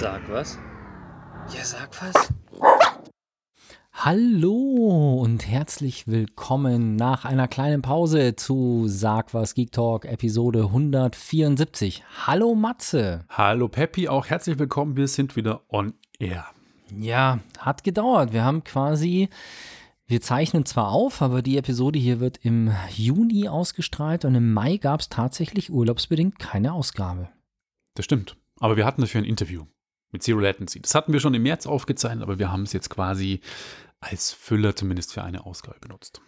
Sag was. Ja, sag was. Hallo und herzlich willkommen nach einer kleinen Pause zu Sag was Geek Talk Episode 174. Hallo Matze. Hallo Peppi, auch herzlich willkommen. Wir sind wieder on air. Ja, hat gedauert. Wir haben quasi, wir zeichnen zwar auf, aber die Episode hier wird im Juni ausgestrahlt und im Mai gab es tatsächlich urlaubsbedingt keine Ausgabe. Das stimmt. Aber wir hatten dafür ein Interview mit Zero Latency. Das hatten wir schon im März aufgezeichnet, aber wir haben es jetzt quasi als Füller zumindest für eine Ausgabe benutzt.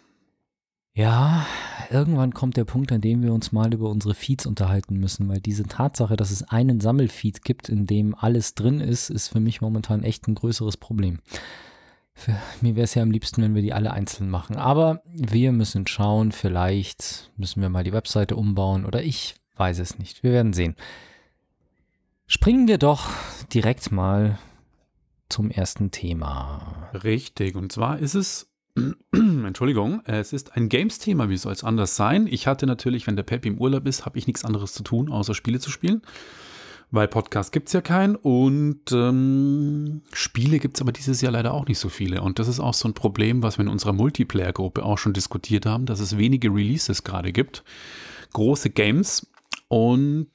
Ja, irgendwann kommt der Punkt, an dem wir uns mal über unsere Feeds unterhalten müssen, weil diese Tatsache, dass es einen Sammelfeed gibt, in dem alles drin ist, ist für mich momentan echt ein größeres Problem. Für mir wäre es ja am liebsten, wenn wir die alle einzeln machen. Aber wir müssen schauen, vielleicht müssen wir mal die Webseite umbauen oder ich weiß es nicht. Wir werden sehen. Springen wir doch direkt mal zum ersten Thema. Richtig, und zwar ist es, Entschuldigung, es ist ein Games-Thema, wie soll es anders sein? Ich hatte natürlich, wenn der Peppi im Urlaub ist, habe ich nichts anderes zu tun, außer Spiele zu spielen. Weil Podcast gibt es ja keinen und ähm, Spiele gibt es aber dieses Jahr leider auch nicht so viele. Und das ist auch so ein Problem, was wir in unserer Multiplayer-Gruppe auch schon diskutiert haben, dass es wenige Releases gerade gibt. Große Games. Und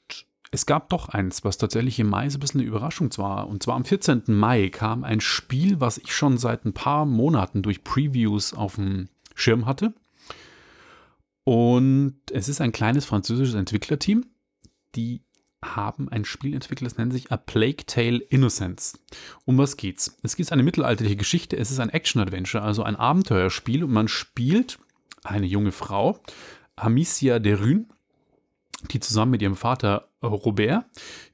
es gab doch eins, was tatsächlich im Mai so ein bisschen eine Überraschung war. Und zwar am 14. Mai kam ein Spiel, was ich schon seit ein paar Monaten durch Previews auf dem Schirm hatte. Und es ist ein kleines französisches Entwicklerteam, die haben ein Spiel entwickelt, das nennt sich A Plague Tale Innocence. Um was geht's? Es geht eine mittelalterliche Geschichte, es ist ein Action-Adventure, also ein Abenteuerspiel und man spielt eine junge Frau, Amicia de Rune, die zusammen mit ihrem Vater Robert,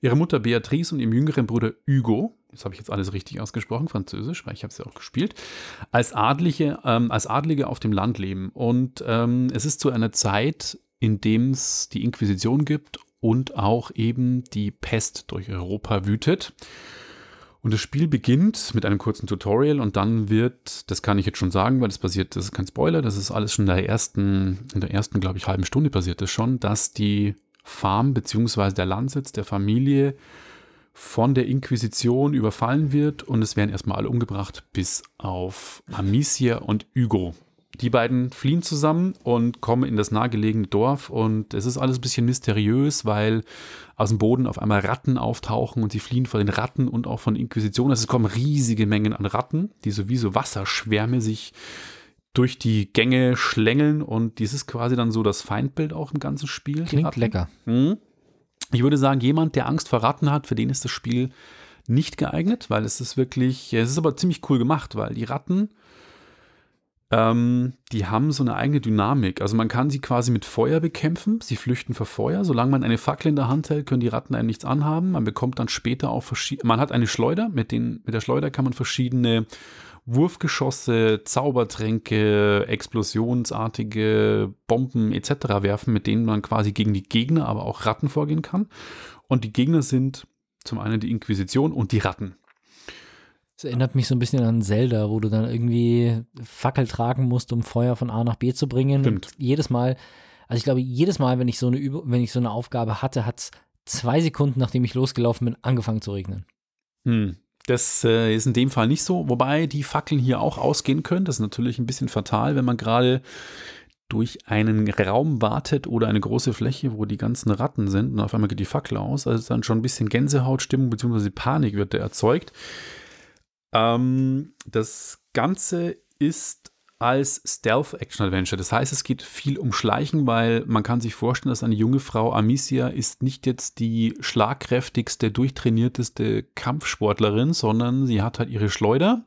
ihrer Mutter Beatrice und ihrem jüngeren Bruder Hugo, das habe ich jetzt alles richtig ausgesprochen, französisch, weil ich habe es ja auch gespielt, als Adlige, ähm, als Adlige auf dem Land leben. Und ähm, es ist zu einer Zeit, in dem es die Inquisition gibt und auch eben die Pest durch Europa wütet. Und das Spiel beginnt mit einem kurzen Tutorial und dann wird, das kann ich jetzt schon sagen, weil das passiert, das ist kein Spoiler, das ist alles schon in der ersten, in der ersten, glaube ich, halben Stunde passiert das schon, dass die Farm bzw. der Landsitz der Familie von der Inquisition überfallen wird und es werden erstmal alle umgebracht, bis auf Amicia und Hugo. Die beiden fliehen zusammen und kommen in das nahegelegene Dorf und es ist alles ein bisschen mysteriös, weil aus dem Boden auf einmal Ratten auftauchen und sie fliehen vor den Ratten und auch von Inquisition. Also es kommen riesige Mengen an Ratten, die sowieso Wasserschwärme sich durch die Gänge schlängeln und dies ist quasi dann so das Feindbild auch im ganzen Spiel. Klingt lecker. Mhm. Ich würde sagen, jemand, der Angst vor Ratten hat, für den ist das Spiel nicht geeignet, weil es ist wirklich, es ist aber ziemlich cool gemacht, weil die Ratten ähm, die haben so eine eigene Dynamik. Also man kann sie quasi mit Feuer bekämpfen. Sie flüchten vor Feuer. Solange man eine Fackel in der Hand hält, können die Ratten einem nichts anhaben. Man bekommt dann später auch verschiedene. Man hat eine Schleuder. Mit, den, mit der Schleuder kann man verschiedene Wurfgeschosse, Zaubertränke, explosionsartige Bomben etc. werfen, mit denen man quasi gegen die Gegner, aber auch Ratten vorgehen kann. Und die Gegner sind zum einen die Inquisition und die Ratten. Das erinnert mich so ein bisschen an Zelda, wo du dann irgendwie Fackel tragen musst, um Feuer von A nach B zu bringen. Stimmt. Und jedes Mal, also ich glaube, jedes Mal, wenn ich so eine Übung, wenn ich so eine Aufgabe hatte, hat es zwei Sekunden, nachdem ich losgelaufen bin, angefangen zu regnen. Hm. Das äh, ist in dem Fall nicht so, wobei die Fackeln hier auch ausgehen können. Das ist natürlich ein bisschen fatal, wenn man gerade durch einen Raum wartet oder eine große Fläche, wo die ganzen Ratten sind und auf einmal geht die Fackel aus. Also dann schon ein bisschen Gänsehautstimmung bzw. Panik wird da erzeugt. Ähm, das Ganze ist als Stealth-Action-Adventure. Das heißt, es geht viel um Schleichen, weil man kann sich vorstellen, dass eine junge Frau, Amicia, ist nicht jetzt die schlagkräftigste, durchtrainierteste Kampfsportlerin, sondern sie hat halt ihre Schleuder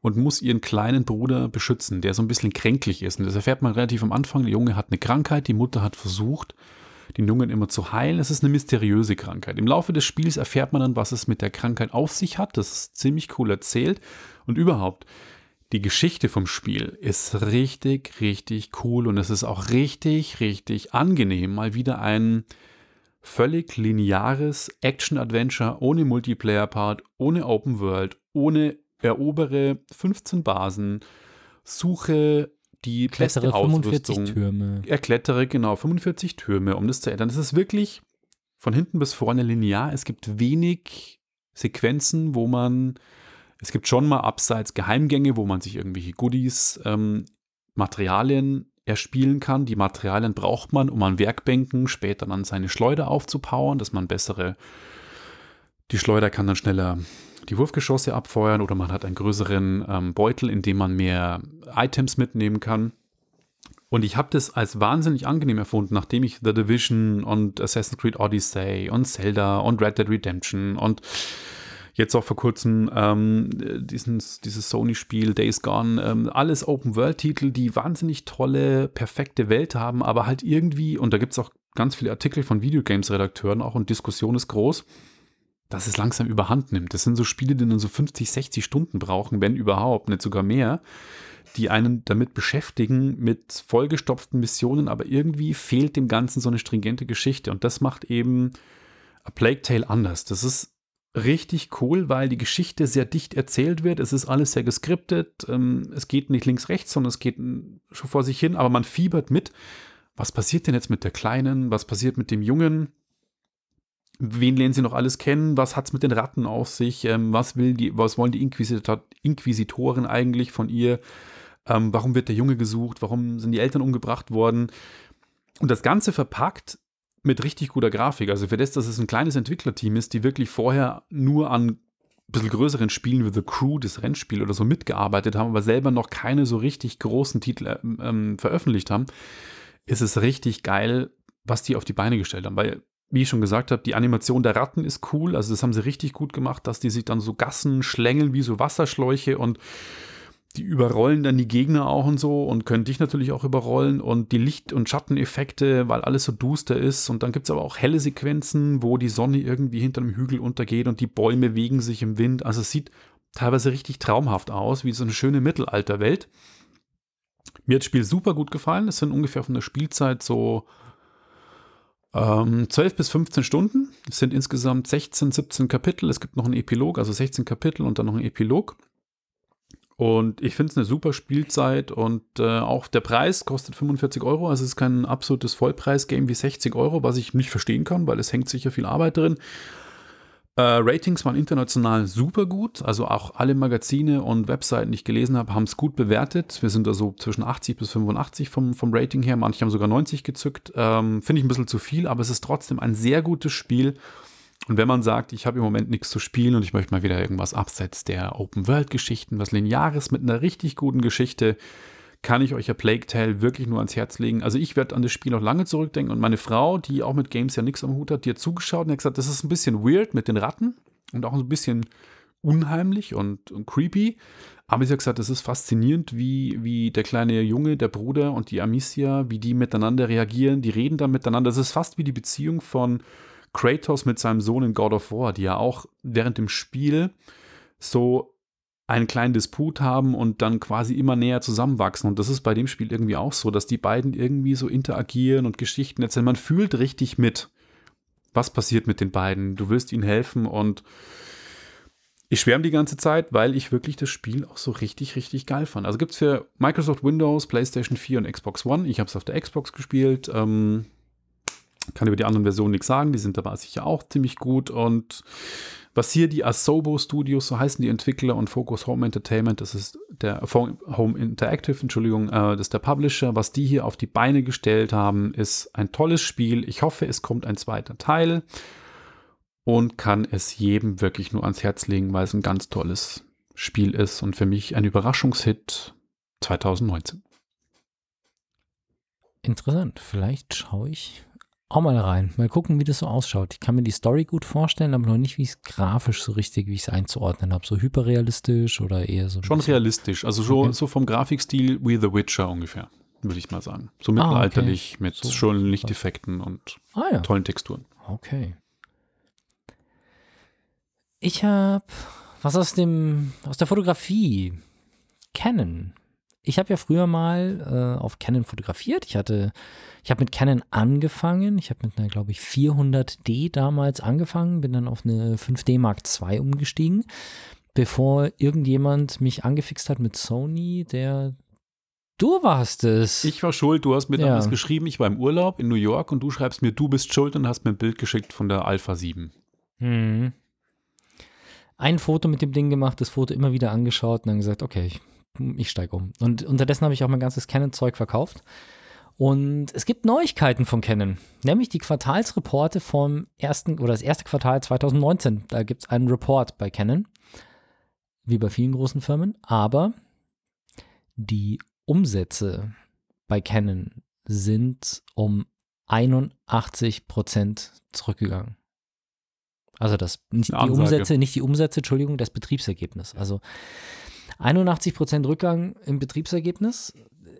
und muss ihren kleinen Bruder beschützen, der so ein bisschen kränklich ist. Und das erfährt man relativ am Anfang. Der Junge hat eine Krankheit, die Mutter hat versucht, den Jungen immer zu heilen. Es ist eine mysteriöse Krankheit. Im Laufe des Spiels erfährt man dann, was es mit der Krankheit auf sich hat. Das ist ziemlich cool erzählt. Und überhaupt, die Geschichte vom Spiel ist richtig, richtig cool und es ist auch richtig, richtig angenehm, mal wieder ein völlig lineares Action-Adventure ohne Multiplayer-Part, ohne Open World, ohne erobere 15 Basen, suche die Klettere beste 45 Ausrüstung. Türme. Erklettere genau 45 Türme, um das zu ändern. Es ist wirklich von hinten bis vorne linear. Es gibt wenig Sequenzen, wo man, es gibt schon mal abseits Geheimgänge, wo man sich irgendwelche Goodies, ähm, Materialien erspielen kann. Die Materialien braucht man, um an Werkbänken später dann seine Schleuder aufzupowern, dass man bessere, die Schleuder kann dann schneller die Wurfgeschosse abfeuern oder man hat einen größeren ähm, Beutel, in dem man mehr Items mitnehmen kann. Und ich habe das als wahnsinnig angenehm erfunden, nachdem ich The Division und Assassin's Creed Odyssey und Zelda und Red Dead Redemption und jetzt auch vor kurzem ähm, diesen, dieses Sony-Spiel Days Gone, ähm, alles Open-World-Titel, die wahnsinnig tolle, perfekte Welt haben, aber halt irgendwie, und da gibt es auch ganz viele Artikel von Videogames-Redakteuren auch und Diskussion ist groß, dass es langsam überhand nimmt. Das sind so Spiele, die dann so 50, 60 Stunden brauchen, wenn überhaupt, nicht sogar mehr die einen damit beschäftigen mit vollgestopften Missionen, aber irgendwie fehlt dem Ganzen so eine stringente Geschichte. Und das macht eben A Plague Tale anders. Das ist richtig cool, weil die Geschichte sehr dicht erzählt wird. Es ist alles sehr geskriptet. Ähm, es geht nicht links, rechts, sondern es geht schon vor sich hin, aber man fiebert mit. Was passiert denn jetzt mit der Kleinen? Was passiert mit dem Jungen? Wen lernen sie noch alles kennen? Was hat es mit den Ratten auf sich? Ähm, was, will die, was wollen die Inquisitor Inquisitoren eigentlich von ihr? Ähm, warum wird der Junge gesucht? Warum sind die Eltern umgebracht worden? Und das Ganze verpackt mit richtig guter Grafik. Also für das, dass es ein kleines Entwicklerteam ist, die wirklich vorher nur an ein bisschen größeren Spielen wie The Crew, das Rennspiel oder so mitgearbeitet haben, aber selber noch keine so richtig großen Titel äh, ähm, veröffentlicht haben, ist es richtig geil, was die auf die Beine gestellt haben. Weil, wie ich schon gesagt habe, die Animation der Ratten ist cool. Also das haben sie richtig gut gemacht, dass die sich dann so Gassen schlängeln wie so Wasserschläuche und die überrollen dann die Gegner auch und so und können dich natürlich auch überrollen und die Licht- und Schatteneffekte, weil alles so duster ist. Und dann gibt es aber auch helle Sequenzen, wo die Sonne irgendwie hinter einem Hügel untergeht und die Bäume wegen sich im Wind. Also es sieht teilweise richtig traumhaft aus, wie so eine schöne Mittelalterwelt. Mir hat das Spiel super gut gefallen. Es sind ungefähr von der Spielzeit so ähm, 12 bis 15 Stunden. Es sind insgesamt 16, 17 Kapitel. Es gibt noch einen Epilog, also 16 Kapitel und dann noch einen Epilog. Und ich finde es eine super Spielzeit und äh, auch der Preis kostet 45 Euro. Also es ist kein absolutes Vollpreis-Game wie 60 Euro, was ich nicht verstehen kann, weil es hängt sicher viel Arbeit drin. Äh, Ratings waren international super gut. Also auch alle Magazine und Webseiten, die ich gelesen habe, haben es gut bewertet. Wir sind da so zwischen 80 bis 85 vom, vom Rating her. Manche haben sogar 90 gezückt. Ähm, finde ich ein bisschen zu viel, aber es ist trotzdem ein sehr gutes Spiel. Und wenn man sagt, ich habe im Moment nichts zu spielen und ich möchte mal wieder irgendwas abseits der Open-World-Geschichten, was Lineares mit einer richtig guten Geschichte, kann ich euch ja Plague Tale wirklich nur ans Herz legen. Also ich werde an das Spiel noch lange zurückdenken und meine Frau, die auch mit Games ja nichts am Hut hat, die hat zugeschaut und hat gesagt, das ist ein bisschen weird mit den Ratten und auch ein bisschen unheimlich und, und creepy. Aber sie hat gesagt, es ist faszinierend, wie, wie der kleine Junge, der Bruder und die Amicia, wie die miteinander reagieren. Die reden dann miteinander. Das ist fast wie die Beziehung von Kratos mit seinem Sohn in God of War, die ja auch während dem Spiel so einen kleinen Disput haben und dann quasi immer näher zusammenwachsen. Und das ist bei dem Spiel irgendwie auch so, dass die beiden irgendwie so interagieren und Geschichten erzählen. Man fühlt richtig mit, was passiert mit den beiden. Du willst ihnen helfen und ich schwärme die ganze Zeit, weil ich wirklich das Spiel auch so richtig, richtig geil fand. Also gibt es für Microsoft Windows, PlayStation 4 und Xbox One. Ich habe es auf der Xbox gespielt. Ähm, kann über die anderen Versionen nichts sagen, die sind aber sicher auch ziemlich gut. Und was hier die Asobo Studios, so heißen die Entwickler und Focus Home Entertainment, das ist der Home Interactive, Entschuldigung, äh, das ist der Publisher, was die hier auf die Beine gestellt haben, ist ein tolles Spiel. Ich hoffe, es kommt ein zweiter Teil und kann es jedem wirklich nur ans Herz legen, weil es ein ganz tolles Spiel ist und für mich ein Überraschungshit 2019. Interessant. Vielleicht schaue ich auch mal rein. Mal gucken, wie das so ausschaut. Ich kann mir die Story gut vorstellen, aber noch nicht, wie es grafisch so richtig, wie ich es einzuordnen habe. So hyperrealistisch oder eher so. Schon realistisch. Also so, okay. so vom Grafikstil wie The Witcher ungefähr, würde ich mal sagen. So mittelalterlich ah, okay. mit so, schönen Lichteffekten und ah, ja. tollen Texturen. Okay. Ich habe was aus dem aus der Fotografie. Canon ich habe ja früher mal äh, auf Canon fotografiert. Ich hatte, ich habe mit Canon angefangen. Ich habe mit einer, glaube ich, 400D damals angefangen, bin dann auf eine 5D Mark II umgestiegen, bevor irgendjemand mich angefixt hat mit Sony, der Du warst es. Ich war schuld, du hast mir damals ja. geschrieben, ich war im Urlaub in New York und du schreibst mir, du bist schuld und hast mir ein Bild geschickt von der Alpha 7. Hm. ein Foto mit dem Ding gemacht, das Foto immer wieder angeschaut und dann gesagt, okay, ich, ich steige um. Und unterdessen habe ich auch mein ganzes Canon-Zeug verkauft. Und es gibt Neuigkeiten von Canon, nämlich die Quartalsreporte vom ersten oder das erste Quartal 2019. Da gibt es einen Report bei Canon, wie bei vielen großen Firmen, aber die Umsätze bei Canon sind um 81 Prozent zurückgegangen. Also das nicht die. Umsätze, nicht die Umsätze, Entschuldigung, das Betriebsergebnis. Also 81 Prozent Rückgang im Betriebsergebnis.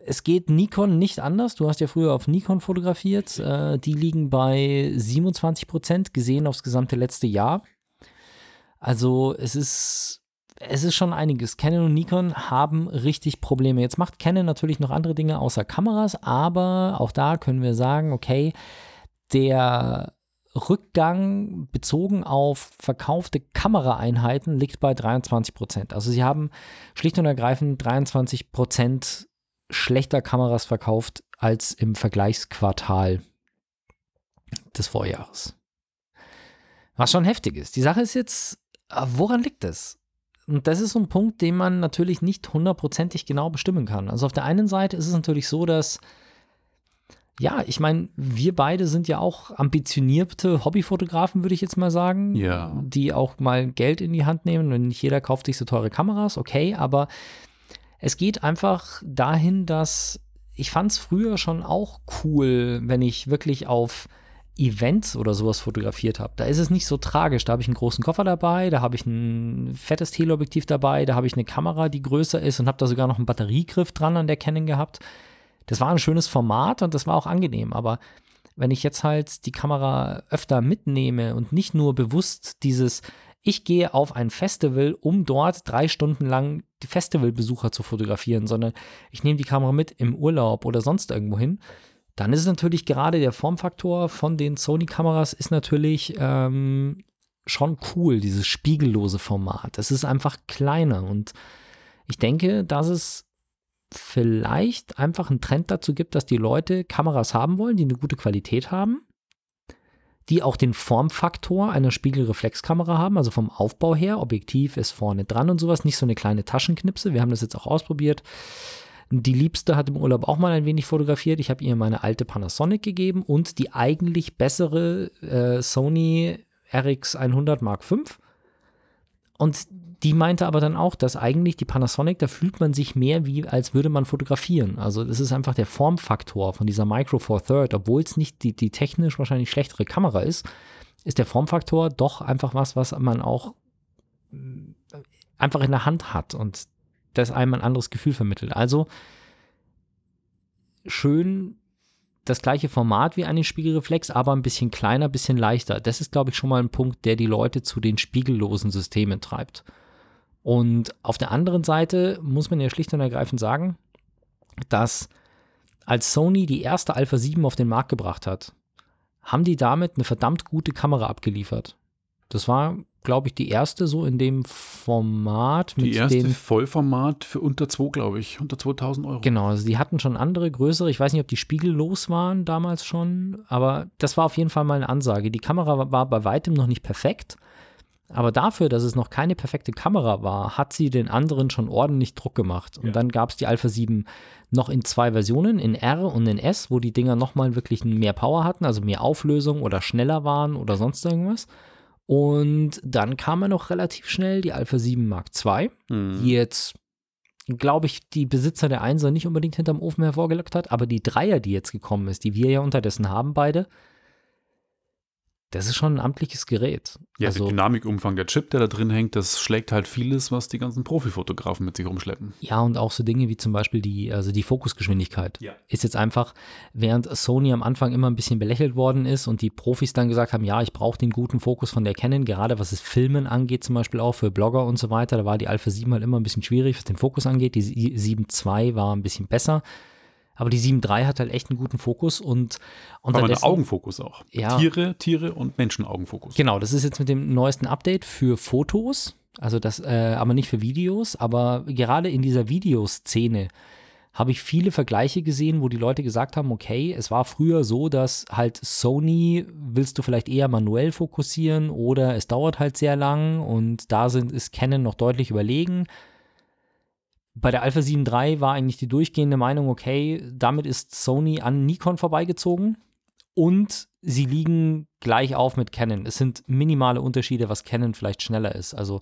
Es geht Nikon nicht anders. Du hast ja früher auf Nikon fotografiert. Äh, die liegen bei 27 Prozent gesehen aufs gesamte letzte Jahr. Also es ist, es ist schon einiges. Canon und Nikon haben richtig Probleme. Jetzt macht Canon natürlich noch andere Dinge außer Kameras, aber auch da können wir sagen, okay, der Rückgang bezogen auf verkaufte Kameraeinheiten liegt bei 23 Prozent. Also sie haben schlicht und ergreifend 23 Prozent schlechter Kameras verkauft als im Vergleichsquartal des Vorjahres. Was schon heftig ist. Die Sache ist jetzt, woran liegt es? Und das ist so ein Punkt, den man natürlich nicht hundertprozentig genau bestimmen kann. Also auf der einen Seite ist es natürlich so, dass ja, ich meine, wir beide sind ja auch ambitionierte Hobbyfotografen, würde ich jetzt mal sagen. Ja. Die auch mal Geld in die Hand nehmen und nicht jeder kauft sich so teure Kameras, okay, aber es geht einfach dahin, dass ich fand es früher schon auch cool, wenn ich wirklich auf Events oder sowas fotografiert habe. Da ist es nicht so tragisch. Da habe ich einen großen Koffer dabei, da habe ich ein fettes Teleobjektiv dabei, da habe ich eine Kamera, die größer ist und habe da sogar noch einen Batteriegriff dran an der Canon gehabt. Das war ein schönes Format und das war auch angenehm, aber wenn ich jetzt halt die Kamera öfter mitnehme und nicht nur bewusst dieses, ich gehe auf ein Festival, um dort drei Stunden lang die Festivalbesucher zu fotografieren, sondern ich nehme die Kamera mit im Urlaub oder sonst irgendwo hin, dann ist es natürlich gerade der Formfaktor von den Sony-Kameras ist natürlich ähm, schon cool, dieses spiegellose Format. Es ist einfach kleiner und ich denke, dass es vielleicht einfach einen Trend dazu gibt, dass die Leute Kameras haben wollen, die eine gute Qualität haben, die auch den Formfaktor einer Spiegelreflexkamera haben, also vom Aufbau her, Objektiv ist vorne dran und sowas, nicht so eine kleine Taschenknipse. Wir haben das jetzt auch ausprobiert. Die Liebste hat im Urlaub auch mal ein wenig fotografiert. Ich habe ihr meine alte Panasonic gegeben und die eigentlich bessere äh, Sony RX100 Mark V. Und die meinte aber dann auch, dass eigentlich die Panasonic, da fühlt man sich mehr wie, als würde man fotografieren. Also das ist einfach der Formfaktor von dieser Micro Four Third, obwohl es nicht die, die technisch wahrscheinlich schlechtere Kamera ist, ist der Formfaktor doch einfach was, was man auch mm, einfach in der Hand hat und das einem ein anderes Gefühl vermittelt. Also schön das gleiche Format wie eine Spiegelreflex, aber ein bisschen kleiner, ein bisschen leichter. Das ist, glaube ich, schon mal ein Punkt, der die Leute zu den spiegellosen Systemen treibt. Und auf der anderen Seite muss man ja schlicht und ergreifend sagen, dass als Sony die erste Alpha 7 auf den Markt gebracht hat, haben die damit eine verdammt gute Kamera abgeliefert. Das war, glaube ich, die erste so in dem Format mit Die erste Vollformat für unter 2, glaube ich. Unter 2000 Euro. Genau, also die hatten schon andere, größere. Ich weiß nicht, ob die spiegellos waren damals schon, aber das war auf jeden Fall mal eine Ansage. Die Kamera war bei weitem noch nicht perfekt, aber dafür, dass es noch keine perfekte Kamera war, hat sie den anderen schon ordentlich Druck gemacht. Und Ja. dann gab es die Alpha 7 noch in zwei Versionen, in R und in S, wo die Dinger nochmal wirklich mehr Power hatten, also mehr Auflösung oder schneller waren oder sonst irgendwas. Und dann kam ja noch relativ schnell die Alpha 7 Mark II Hm. die jetzt, glaube ich, die Besitzer der Einser nicht unbedingt hinterm Ofen hervorgelockt hat, aber die Dreier, die jetzt gekommen ist, die wir ja unterdessen haben beide, das ist schon ein amtliches Gerät. Ja, also, der Dynamikumfang, der Chip, der da drin hängt, das schlägt halt vieles, was die ganzen Profifotografen mit sich rumschleppen. ja, und auch so Dinge wie zum Beispiel die, also die Fokusgeschwindigkeit. Ja. Ist jetzt einfach, während Sony am Anfang immer ein bisschen belächelt worden ist und die Profis dann gesagt haben, ja, ich brauche den guten Fokus von der Canon, gerade was das Filmen angeht, zum Beispiel auch für Blogger und so weiter, da war die Alpha 7 halt immer ein bisschen schwierig, was den Fokus angeht. Die 7 II war ein bisschen besser. Aber die 7.3 hat halt echt einen guten Fokus und Aber der unterdessen, Augenfokus auch. Ja. Tiere, Tiere und Menschenaugenfokus. Genau, das ist jetzt mit dem neuesten Update für Fotos, also das, äh, aber nicht für Videos, aber gerade in dieser Videoszene habe ich viele Vergleiche gesehen, wo die Leute gesagt haben, okay, es war früher so, dass halt Sony willst du vielleicht eher manuell fokussieren oder es dauert halt sehr lang und da sind, ist Canon noch deutlich überlegen. Bei der Alpha 7 III war eigentlich die durchgehende Meinung, okay, damit ist Sony an Nikon vorbeigezogen und sie liegen gleich auf mit Canon. Es sind minimale Unterschiede, was Canon vielleicht schneller ist. Also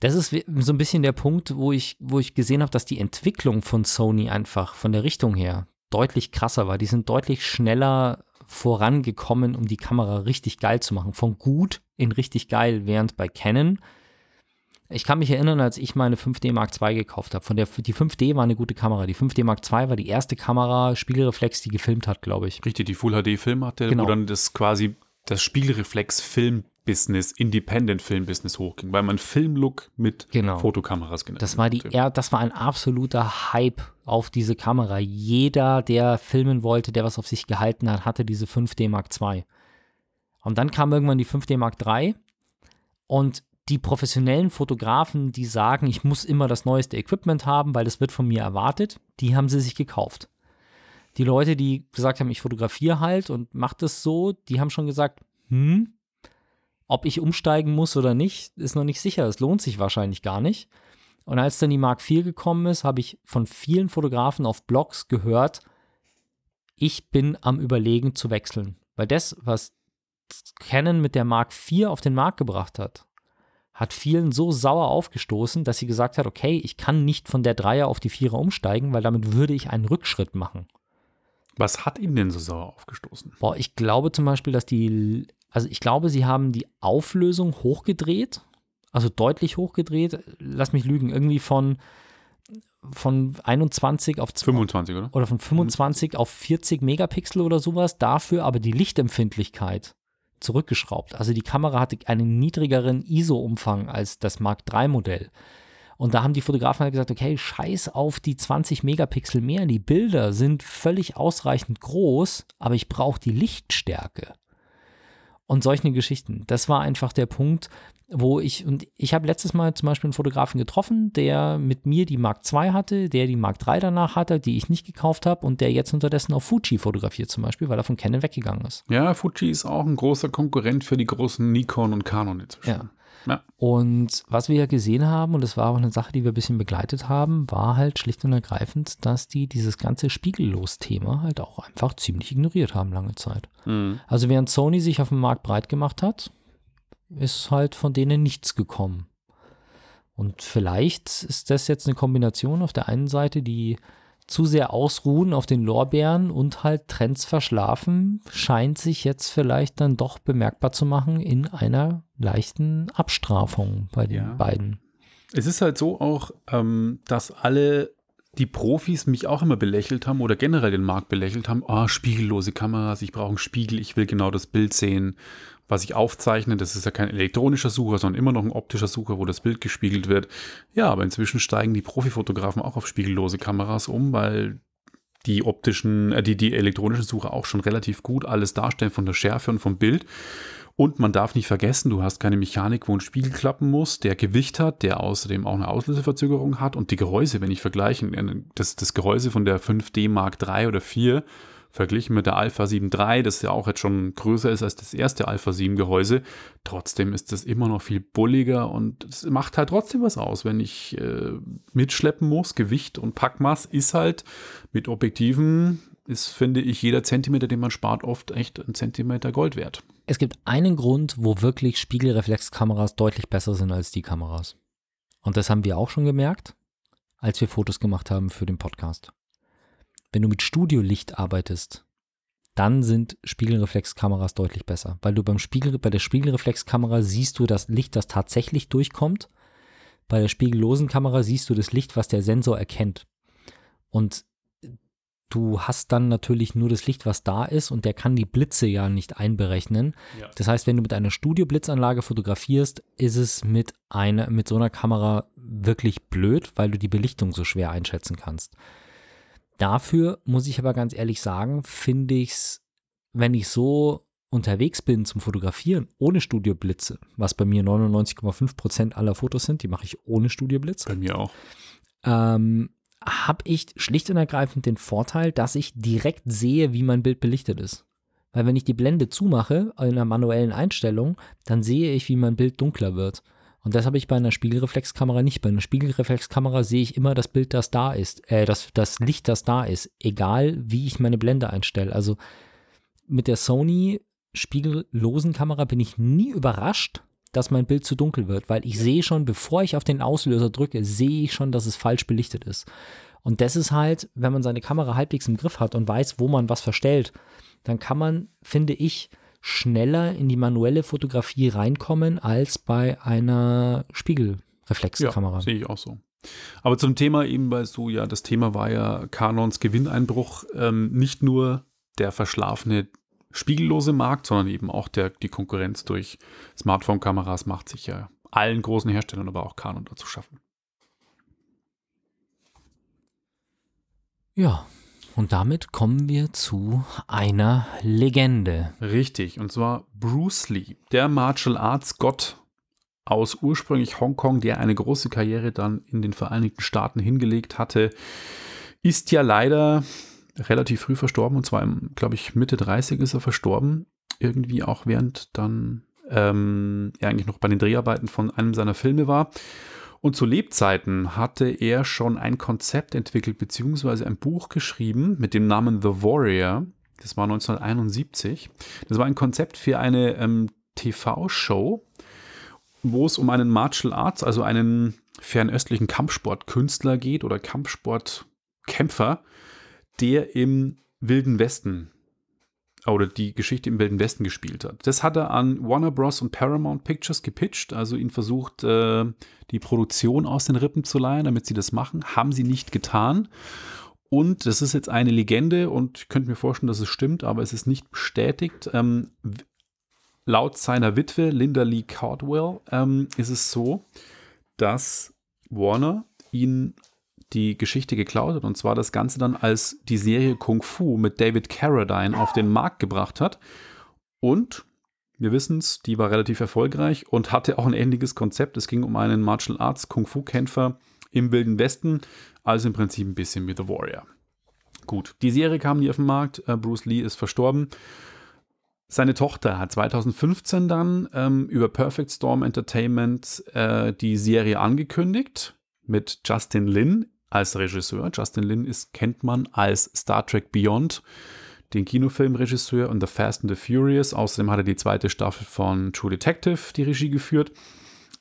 das ist so ein bisschen der Punkt, wo ich, wo ich gesehen habe, dass die Entwicklung von Sony einfach von der Richtung her deutlich krasser war. Die sind deutlich schneller vorangekommen, um die Kamera richtig geil zu machen. Von gut in richtig geil, während bei Canon ich kann mich erinnern, als ich meine 5D Mark II gekauft habe. Von der, die 5D war eine gute Kamera. Die 5D Mark II war die erste Kamera, Spiegelreflex, die gefilmt hat, glaube ich. Richtig, die Full HD Film hatte, Genau. wo dann das quasi das Spiegelreflex Film Business, Independent Film Business hochging, weil man Filmlook mit Genau. Fotokameras generiert Das war die, hat. er, das war ein absoluter Hype auf diese Kamera. Jeder, der filmen wollte, der was auf sich gehalten hat, hatte diese 5D Mark II. Und dann kam irgendwann die 5D Mark III und die professionellen Fotografen, die sagen, ich muss immer das neueste Equipment haben, weil das wird von mir erwartet, die haben sie sich gekauft. Die Leute, die gesagt haben, ich fotografiere halt und mache das so, die haben schon gesagt, hm, ob ich umsteigen muss oder nicht, ist noch nicht sicher. Es lohnt sich wahrscheinlich gar nicht. Und als dann die Mark IV gekommen ist, habe ich von vielen Fotografen auf Blogs gehört, ich bin am Überlegen zu wechseln. Weil das, was Canon mit der Mark IV auf den Markt gebracht hat, hat vielen so sauer aufgestoßen, dass sie gesagt hat, okay, ich kann nicht von der Dreier auf die Vierer umsteigen, weil damit würde ich einen Rückschritt machen. Was hat Ihnen denn so sauer aufgestoßen? Boah, ich glaube zum Beispiel, dass die, also ich glaube, sie haben die Auflösung hochgedreht, also deutlich hochgedreht. Lass mich lügen, irgendwie von, von 21 auf 2 25, oder? oder von 25 auf 40 Megapixel oder sowas, dafür aber die Lichtempfindlichkeit zurückgeschraubt. Also die Kamera hatte einen niedrigeren ISO-Umfang als das Mark III-Modell. Und da haben die Fotografen halt gesagt, okay, scheiß auf die 20 Megapixel mehr. Die Bilder sind völlig ausreichend groß, aber ich brauche die Lichtstärke. Und solche Geschichten. Das war einfach der Punkt, wo ich, und ich habe letztes Mal zum Beispiel einen Fotografen getroffen, der mit mir die Mark II hatte, der die Mark III danach hatte, die ich nicht gekauft habe und der jetzt unterdessen auf Fuji fotografiert zum Beispiel, weil er von Canon weggegangen ist. Ja, Fuji ist auch ein großer Konkurrent für die großen Nikon und Canon inzwischen. Ja. Ja. Und was wir ja gesehen haben, und das war auch eine Sache, die wir ein bisschen begleitet haben, war halt schlicht und ergreifend, dass die dieses ganze Spiegellos-Thema halt auch einfach ziemlich ignoriert haben lange Zeit. Mhm. Also während Sony sich auf dem Markt breit gemacht hat, ist halt von denen nichts gekommen. Und vielleicht ist das jetzt eine Kombination auf der einen Seite, die zu sehr ausruhen auf den Lorbeeren und halt Trends verschlafen, scheint sich jetzt vielleicht dann doch bemerkbar zu machen in einer leichten Abstrafung bei den Ja. beiden. Es ist halt so auch, ähm, dass alle die Profis mich auch immer belächelt haben oder generell den Markt belächelt haben. Oh, spiegellose Kameras, ich brauche einen Spiegel, ich will genau das Bild sehen, was ich aufzeichne. Das ist ja kein elektronischer Sucher, sondern immer noch ein optischer Sucher, wo das Bild gespiegelt wird. Ja, aber inzwischen steigen die Profifotografen auch auf spiegellose Kameras um, weil die optischen, äh, die, die elektronischen Sucher auch schon relativ gut alles darstellen von der Schärfe und vom Bild. Und man darf nicht vergessen, du hast keine Mechanik, wo ein Spiegel klappen muss, der Gewicht hat, der außerdem auch eine Auslöseverzögerung hat und die Gehäuse, wenn ich vergleiche, das, das Gehäuse von der 5D Mark III oder 4 verglichen mit der Alpha 7 III, das ja auch jetzt schon größer ist als das erste Alpha 7 Gehäuse, trotzdem ist das immer noch viel bulliger und es macht halt trotzdem was aus, wenn ich äh, mitschleppen muss. Gewicht und Packmaß ist halt mit Objektiven, ist, finde ich, jeder Zentimeter, den man spart, oft echt ein Zentimeter Gold wert. Es gibt einen Grund, wo wirklich Spiegelreflexkameras deutlich besser sind als die Kameras. Und das haben wir auch schon gemerkt, als wir Fotos gemacht haben für den Podcast. Wenn du mit Studiolicht arbeitest, dann sind Spiegelreflexkameras deutlich besser, weil du beim Spiegel, bei der Spiegelreflexkamera siehst du das Licht, das tatsächlich durchkommt. Bei der spiegellosen Kamera siehst du das Licht, was der Sensor erkennt. Und du hast dann natürlich nur das Licht, was da ist und der kann die Blitze ja nicht einberechnen. Ja. Das heißt, wenn du mit einer Studioblitzanlage fotografierst, ist es mit einer mit so einer Kamera wirklich blöd, weil du die Belichtung so schwer einschätzen kannst. Dafür muss ich aber ganz ehrlich sagen, finde ich es, wenn ich so unterwegs bin zum Fotografieren ohne Studioblitze, was bei mir 99,5% aller Fotos sind, die mache ich ohne Studioblitz, Bei mir auch. ähm, habe ich schlicht und ergreifend den Vorteil, dass ich direkt sehe, wie mein Bild belichtet ist. Weil wenn ich die Blende zumache in einer manuellen Einstellung, dann sehe ich, wie mein Bild dunkler wird. Und das habe ich bei einer Spiegelreflexkamera nicht. Bei einer Spiegelreflexkamera sehe ich immer das Bild, das da ist, äh, das, das Licht, das da ist, egal wie ich meine Blende einstelle. Also mit der Sony spiegellosen Kamera bin ich nie überrascht, dass mein Bild zu dunkel wird, weil ich sehe schon, bevor ich auf den Auslöser drücke, sehe ich schon, dass es falsch belichtet ist. Und das ist halt, wenn man seine Kamera halbwegs im Griff hat und weiß, wo man was verstellt, dann kann man, finde ich, schneller in die manuelle Fotografie reinkommen als bei einer Spiegelreflexkamera. Ja, sehe ich auch so. Aber zum Thema eben, weil so ja, das Thema war ja Canons Gewinneinbruch, ähm, nicht nur der verschlafene spiegellose Markt, sondern eben auch der, die Konkurrenz durch Smartphone-Kameras macht sich ja allen großen Herstellern, aber auch Canon dazu schaffen. Ja, und damit kommen wir zu einer Legende. Richtig, und zwar Bruce Lee, der Martial Arts Gott aus ursprünglich Hongkong, der eine große Karriere dann in den Vereinigten Staaten hingelegt hatte, ist ja leider relativ früh verstorben und zwar, glaube ich, Mitte 30 ist er verstorben. Irgendwie auch während dann ähm, er eigentlich noch bei den Dreharbeiten von einem seiner Filme war. Und zu Lebzeiten hatte er schon ein Konzept entwickelt, beziehungsweise ein Buch geschrieben mit dem Namen The Warrior. Das war 1971. Das war ein Konzept für eine ähm, TV-Show, wo es um einen Martial Arts, also einen fernöstlichen Kampfsportkünstler geht oder Kampfsportkämpfer, der im Wilden Westen oder die Geschichte im Wilden Westen gespielt hat. Das hat er an Warner Bros. und Paramount Pictures gepitcht, also ihn versucht, äh, die Produktion aus den Rippen zu leihen, damit sie das machen. Haben sie nicht getan. Und das ist jetzt eine Legende und ich könnte mir vorstellen, dass es stimmt, aber es ist nicht bestätigt. Ähm, laut seiner Witwe, Linda Lee Caldwell, ähm, ist es so, dass Warner ihn die Geschichte geklaut hat. Und zwar das Ganze dann als die Serie Kung Fu mit David Carradine auf den Markt gebracht hat. Und wir wissen es, die war relativ erfolgreich und hatte auch ein ähnliches Konzept. Es ging um einen Martial Arts Kung Fu-Kämpfer im Wilden Westen, also im Prinzip ein bisschen wie The Warrior. Gut, die Serie kam nie auf den Markt. Äh, Bruce Lee ist verstorben. Seine Tochter hat 2015 dann ähm, über Perfect Storm Entertainment äh, die Serie angekündigt mit Justin Lin als Regisseur. Justin Lin ist, kennt man als Star Trek Beyond, den Kinofilmregisseur und The Fast and the Furious. Außerdem hat er die zweite Staffel von True Detective die Regie geführt.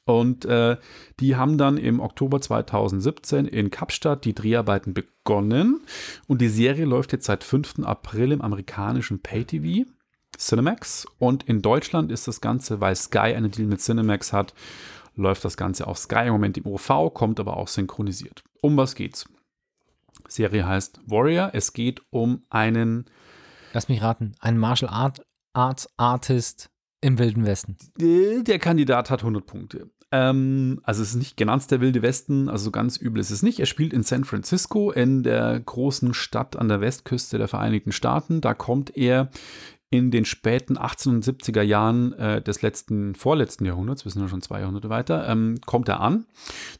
Und äh, die haben dann im Oktober 2017 in Kapstadt die Dreharbeiten begonnen. Und die Serie läuft jetzt seit 5. April im amerikanischen Pay-TV, Cinemax. Und in Deutschland ist das Ganze, weil Sky einen Deal mit Cinemax hat, läuft das Ganze auf Sky im Moment im OV, kommt aber auch synchronisiert. Um was geht's? Serie heißt Warrior. Es geht um einen. Lass mich raten, einen Martial Art, Arts Artist im Wilden Westen. Der Kandidat hat 100 Punkte. Ähm, also es ist nicht genannt der Wilde Westen, also so ganz übel ist es nicht. Er spielt in San Francisco, in der großen Stadt an der Westküste der Vereinigten Staaten. Da kommt er in den späten 1870er Jahren äh, des letzten, vorletzten Jahrhunderts, wir sind ja schon zwei Jahrhunderte weiter, ähm, kommt er an.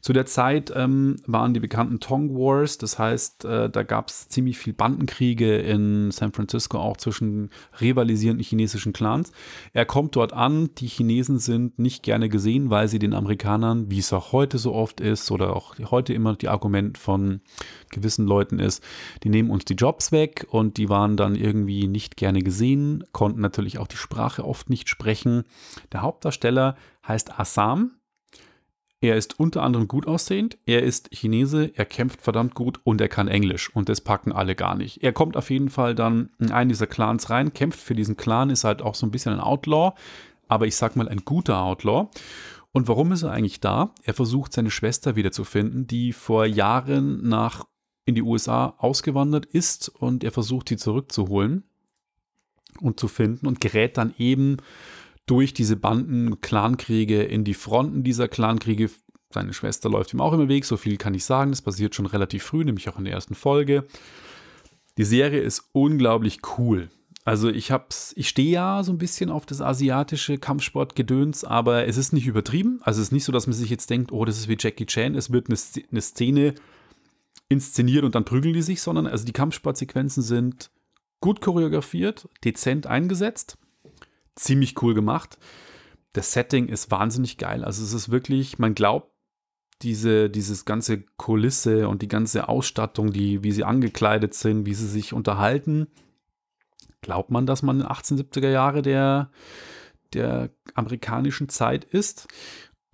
Zu der Zeit ähm, waren die bekannten Tong Wars, das heißt, äh, da gab es ziemlich viel Bandenkriege in San Francisco, auch zwischen rivalisierenden chinesischen Clans. Er kommt dort an, die Chinesen sind nicht gerne gesehen, weil sie den Amerikanern, wie es auch heute so oft ist, oder auch heute immer die Argument von gewissen Leuten ist, die nehmen uns die Jobs weg und die waren dann irgendwie nicht gerne gesehen, konnten natürlich auch die Sprache oft nicht sprechen. Der Hauptdarsteller heißt Assam. Er ist unter anderem gut aussehend, er ist Chinese, er kämpft verdammt gut und er kann Englisch und das packen alle gar nicht. Er kommt auf jeden Fall dann in einen dieser Clans rein, kämpft für diesen Clan, ist halt auch so ein bisschen ein Outlaw, aber ich sag mal ein guter Outlaw. Und warum ist er eigentlich da? Er versucht seine Schwester wiederzufinden, die vor Jahren nach in die USA ausgewandert ist und er versucht, sie zurückzuholen und zu finden und gerät dann eben durch diese Banden, Clankriege in die Fronten dieser Clankriege. Seine Schwester läuft ihm auch im Weg, so viel kann ich sagen. Das passiert schon relativ früh, nämlich auch in der ersten Folge. Die Serie ist unglaublich cool. Also ich hab's, ich stehe ja so ein bisschen auf das asiatische Kampfsportgedöns, aber es ist nicht übertrieben. Also es ist nicht so, dass man sich jetzt denkt, oh, das ist wie Jackie Chan. Es wird eine Szene inszeniert und dann prügeln die sich, sondern also die Kampfsportsequenzen sind gut choreografiert, dezent eingesetzt, ziemlich cool gemacht. Das Setting ist wahnsinnig geil. Also es ist wirklich, man glaubt, diese, dieses ganze Kulisse und die ganze Ausstattung, die, wie sie angekleidet sind, wie sie sich unterhalten, glaubt man, dass man in den 1870er Jahre der, der amerikanischen Zeit ist.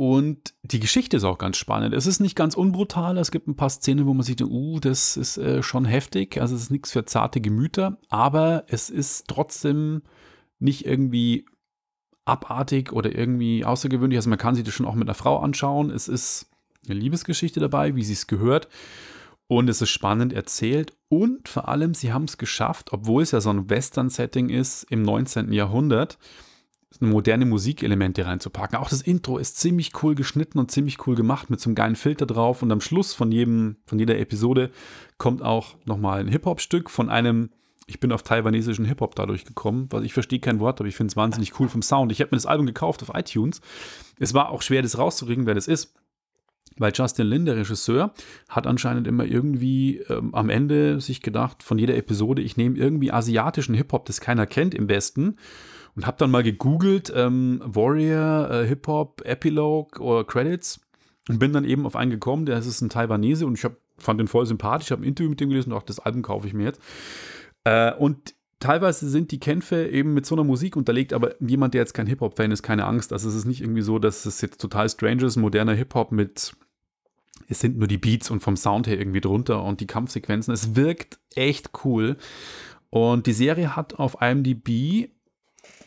Und die Geschichte ist auch ganz spannend. Es ist nicht ganz unbrutal. Es gibt ein paar Szenen, wo man sieht, uh, das ist äh, schon heftig. Also es ist nichts für zarte Gemüter. Aber es ist trotzdem nicht irgendwie abartig oder irgendwie außergewöhnlich. Also man kann sich das schon auch mit einer Frau anschauen. Es ist eine Liebesgeschichte dabei, wie sie es gehört. Und es ist spannend erzählt. Und vor allem, sie haben es geschafft, obwohl es ja so ein Western-Setting ist im 19. Jahrhundert, moderne Musikelemente reinzupacken. Auch das Intro ist ziemlich cool geschnitten und ziemlich cool gemacht mit so einem geilen Filter drauf. Und am Schluss von, jedem, von jeder Episode kommt auch nochmal ein Hip-Hop-Stück von einem, ich bin auf taiwanesischen Hip-Hop dadurch gekommen, weil ich verstehe kein Wort, aber ich finde es wahnsinnig cool vom Sound. Ich habe mir das Album gekauft auf iTunes. Es war auch schwer, das rauszukriegen, wer das ist. Weil Justin Lin, der Regisseur, hat anscheinend immer irgendwie ähm, am Ende sich gedacht, von jeder Episode, ich nehme irgendwie asiatischen Hip-Hop, das keiner kennt im Westen und habe dann mal gegoogelt, ähm, Warrior, äh, Hip-Hop, Epilogue oder Credits und bin dann eben auf einen gekommen, der ist ein Taiwanese und ich hab, fand den voll sympathisch, habe ein Interview mit dem gelesen und auch das Album kaufe ich mir jetzt. Äh, und teilweise sind die Kämpfe eben mit so einer Musik unterlegt, aber jemand, der jetzt kein Hip-Hop-Fan ist, keine Angst. Also es ist nicht irgendwie so, dass es jetzt total strange ist, moderner Hip-Hop mit es sind nur die Beats und vom Sound her irgendwie drunter und die Kampfsequenzen. Es wirkt echt cool. Und die Serie hat auf IMDb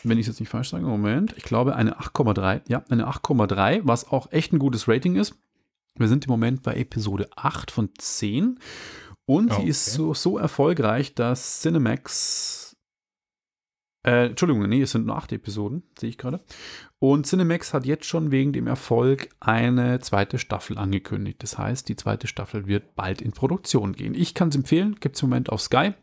wenn ich es jetzt nicht falsch sage, Moment, ich glaube eine 8,3, ja, eine 8,3, was auch echt ein gutes Rating ist. Wir sind im Moment bei Episode 8 von 10 und oh, sie ist so, so erfolgreich, dass Cinemax, äh, Entschuldigung, nee, es sind nur 8 Episoden, sehe ich gerade. Und Cinemax hat jetzt schon wegen dem Erfolg eine zweite Staffel angekündigt. Das heißt, die zweite Staffel wird bald in Produktion gehen. Ich kann es empfehlen, gibt es im Moment auf Sky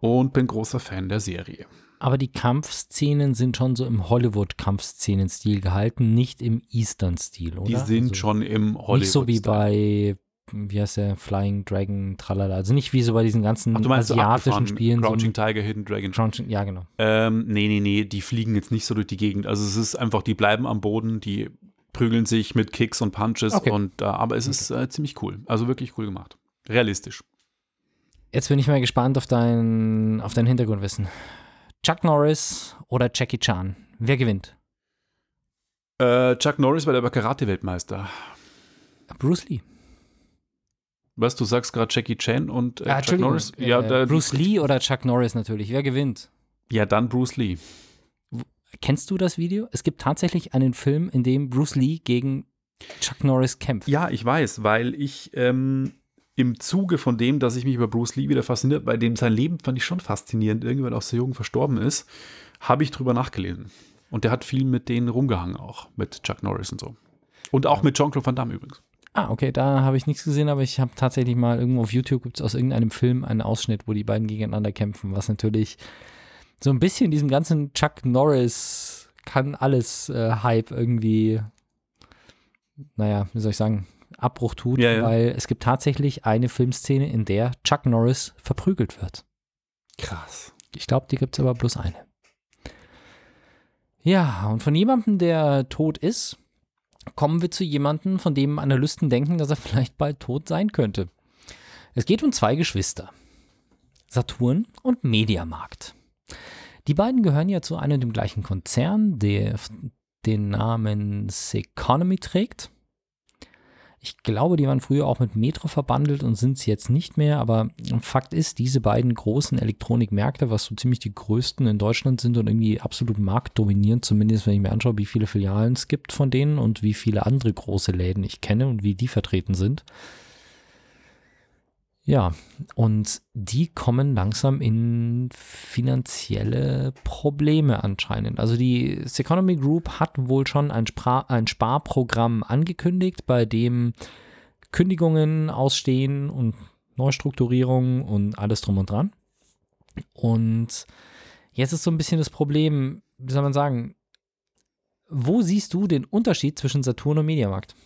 und bin großer Fan der Serie. Aber die Kampfszenen sind schon so im Hollywood-Kampfszenen-Stil gehalten, nicht im Eastern-Stil, oder? Die sind also schon im Hollywood. Nicht so wie bei, wie heißt der, Flying Dragon, tralala. Also nicht wie so bei diesen ganzen Ach, asiatischen so Spielen. Crouching so Tiger, Hidden Dragon. Crouching, ja, genau. Ähm, nee, nee, nee, die fliegen jetzt nicht so durch die Gegend. Also es ist einfach, die bleiben am Boden, die prügeln sich mit Kicks und Punches. Okay. Und, äh, aber es okay. ist äh, ziemlich cool. Also wirklich cool gemacht. Realistisch. Jetzt bin ich mal gespannt auf dein, auf dein Hintergrundwissen. Chuck Norris oder Jackie Chan? Wer gewinnt? Äh, Chuck Norris war der Karate-Weltmeister. Bruce Lee. Was, du sagst gerade Jackie Chan und äh, ah, Chuck Norris? Ja, äh, Bruce Lee oder Chuck Norris natürlich. Wer gewinnt? Ja, dann Bruce Lee. Kennst du das Video? Es gibt tatsächlich einen Film, in dem Bruce Lee gegen Chuck Norris kämpft. Ja, ich weiß, weil ich ähm, im Zuge von dem, dass ich mich über Bruce Lee wieder fasziniert, bei dem sein Leben fand ich schon faszinierend, irgendwann auch so jung verstorben ist, habe ich drüber nachgelesen. Und der hat viel mit denen rumgehangen auch, mit Chuck Norris und so. Und auch mit Jean-Claude Van Damme übrigens. Ah, okay, da habe ich nichts gesehen, aber ich habe tatsächlich mal irgendwo auf YouTube gibt es aus irgendeinem Film einen Ausschnitt, wo die beiden gegeneinander kämpfen, was natürlich so ein bisschen diesem ganzen Chuck Norris kann alles äh, Hype irgendwie, naja, wie soll ich sagen, Abbruch tut, ja, ja. weil es gibt tatsächlich eine Filmszene, in der Chuck Norris verprügelt wird. Krass. Ich glaube, die gibt es aber bloß eine. Ja, und von jemandem, der tot ist, kommen wir zu jemandem, von dem Analysten denken, dass er vielleicht bald tot sein könnte. Es geht um zwei Geschwister. Saturn und Mediamarkt. Die beiden gehören ja zu einem und dem gleichen Konzern, der den Namen Seconomy trägt. Ich glaube, die waren früher auch mit Metro verbandelt und sind es jetzt nicht mehr. Aber Fakt ist, diese beiden großen Elektronikmärkte, was so ziemlich die größten in Deutschland sind und irgendwie absolut marktdominierend, zumindest wenn ich mir anschaue, wie viele Filialen es gibt von denen und wie viele andere große Läden ich kenne und wie die vertreten sind, ja, und die kommen langsam in finanzielle Probleme anscheinend. Also die Seconomy Group hat wohl schon ein, Spar ein Sparprogramm angekündigt, bei dem Kündigungen ausstehen und Neustrukturierung und alles drum und dran. Und jetzt ist so ein bisschen das Problem, wie soll man sagen, wo siehst du den Unterschied zwischen Saturn und Mediamarkt?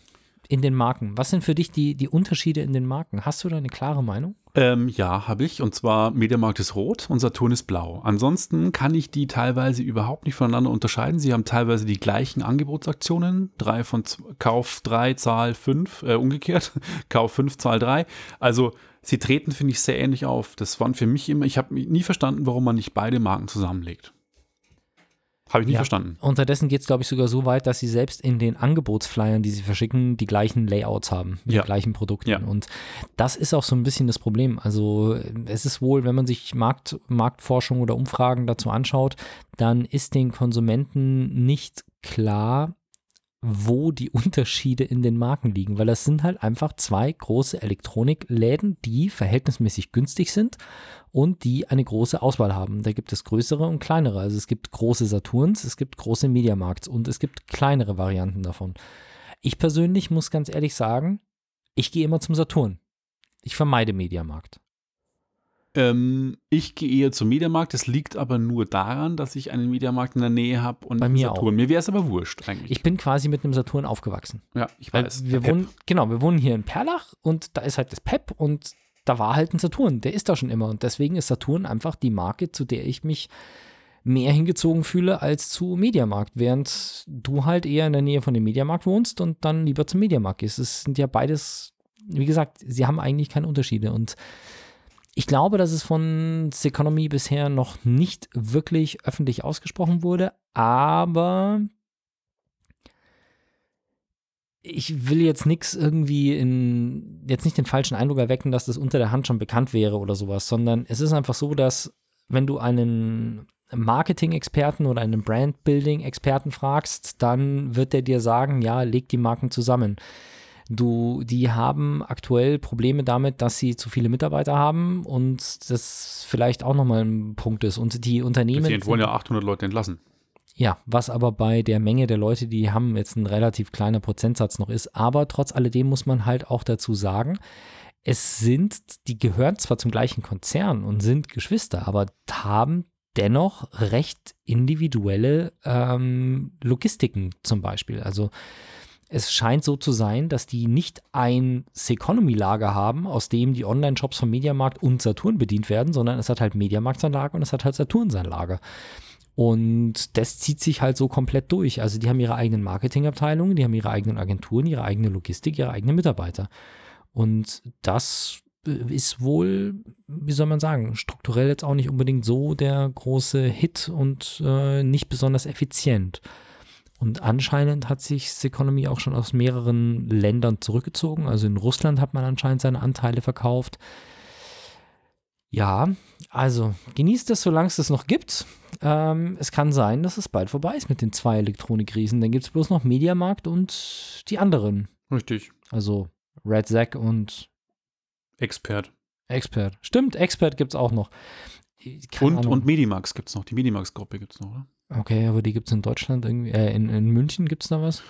In den Marken. Was sind für dich die, die Unterschiede in den Marken? Hast du da eine klare Meinung? Ähm, ja, habe ich. Und zwar Mediamarkt ist rot und Saturn ist blau. Ansonsten kann ich die teilweise überhaupt nicht voneinander unterscheiden. Sie haben teilweise die gleichen Angebotsaktionen. Drei von Kauf 3, Zahl 5, äh, umgekehrt. Kauf 5, Zahl 3. Also sie treten, finde ich, sehr ähnlich auf. Das waren für mich immer, ich habe nie verstanden, warum man nicht beide Marken zusammenlegt. Habe ich nicht Ja. verstanden. Unterdessen geht es, glaube ich, sogar so weit, dass sie selbst in den Angebotsflyern, die sie verschicken, die gleichen Layouts haben, mit Ja. den gleichen Produkten. Ja. Und das ist auch so ein bisschen das Problem. Also es ist wohl, wenn man sich Markt, Marktforschung oder Umfragen dazu anschaut, dann ist den Konsumenten nicht klar, wo die Unterschiede in den Marken liegen, weil das sind halt einfach zwei große Elektronikläden, die verhältnismäßig günstig sind und die eine große Auswahl haben. Da gibt es größere und kleinere. Also es gibt große Saturns, es gibt große Mediamarkts und es gibt kleinere Varianten davon. Ich persönlich muss ganz ehrlich sagen, ich gehe immer zum Saturn. Ich vermeide Mediamarkt. Ähm, ich gehe eher zum Mediamarkt. Das liegt aber nur daran, dass ich einen Mediamarkt in der Nähe habe und Bei einen mir Saturn. Mir wäre es aber wurscht eigentlich. Ich bin quasi mit einem Saturn aufgewachsen. ja, ich Weil weiß. wir wohnen, genau, wir wohnen hier in Perlach und da ist halt das Pep und da war halt ein Saturn, der ist da schon immer und deswegen ist Saturn einfach die Marke, zu der ich mich mehr hingezogen fühle als zu Mediamarkt, während du halt eher in der Nähe von dem Mediamarkt wohnst und dann lieber zum Mediamarkt gehst. Es sind ja beides, wie gesagt, sie haben eigentlich keine Unterschiede und ich glaube, dass es von Seconomy bisher noch nicht wirklich öffentlich ausgesprochen wurde, aber ich will jetzt nichts irgendwie in, jetzt nicht den falschen Eindruck erwecken, dass das unter der Hand schon bekannt wäre oder sowas, sondern es ist einfach so, dass wenn du einen Marketing-Experten oder einen Brand-Building-Experten fragst, dann wird der dir sagen, ja, leg die Marken zusammen. Du, die haben aktuell Probleme damit, dass sie zu viele Mitarbeiter haben und das vielleicht auch nochmal ein Punkt ist. Und die Unternehmen. Die wollen ja 800 Leute entlassen. Ja, was aber bei der Menge der Leute, die haben, jetzt ein relativ kleiner Prozentsatz noch ist. Aber trotz alledem muss man halt auch dazu sagen, es sind, die gehören zwar zum gleichen Konzern und sind Geschwister, aber haben dennoch recht individuelle ähm, Logistiken zum Beispiel. Also es scheint so zu sein, dass die nicht ein Seconomy-Lager haben, aus dem die Online-Shops von Mediamarkt und Saturn bedient werden, sondern es hat halt Mediamarkt sein Lager und es hat halt Saturn sein Lager. Und das zieht sich halt so komplett durch. Also die haben ihre eigenen Marketingabteilungen, die haben ihre eigenen Agenturen, ihre eigene Logistik, ihre eigenen Mitarbeiter. Und das äh, ist wohl, wie soll man sagen, strukturell jetzt auch nicht unbedingt so der große Hit und äh, nicht besonders effizient. Und anscheinend hat sich Seconomy auch schon aus mehreren Ländern zurückgezogen. Also in Russland hat man anscheinend seine Anteile verkauft. Ja, also genießt es, solange es das noch gibt. Ähm, es kann sein, dass es bald vorbei ist mit den zwei Elektronikriesen. Dann gibt es bloß noch Mediamarkt und die anderen. Richtig. Also Red Zack und Expert. Expert. Stimmt, Expert gibt es auch noch. Keine Und, Ahnung. und Medimax gibt es noch. Die Medimax-Gruppe gibt es noch, oder? Okay, aber die gibt es in Deutschland irgendwie. Äh, in, in München gibt es da was?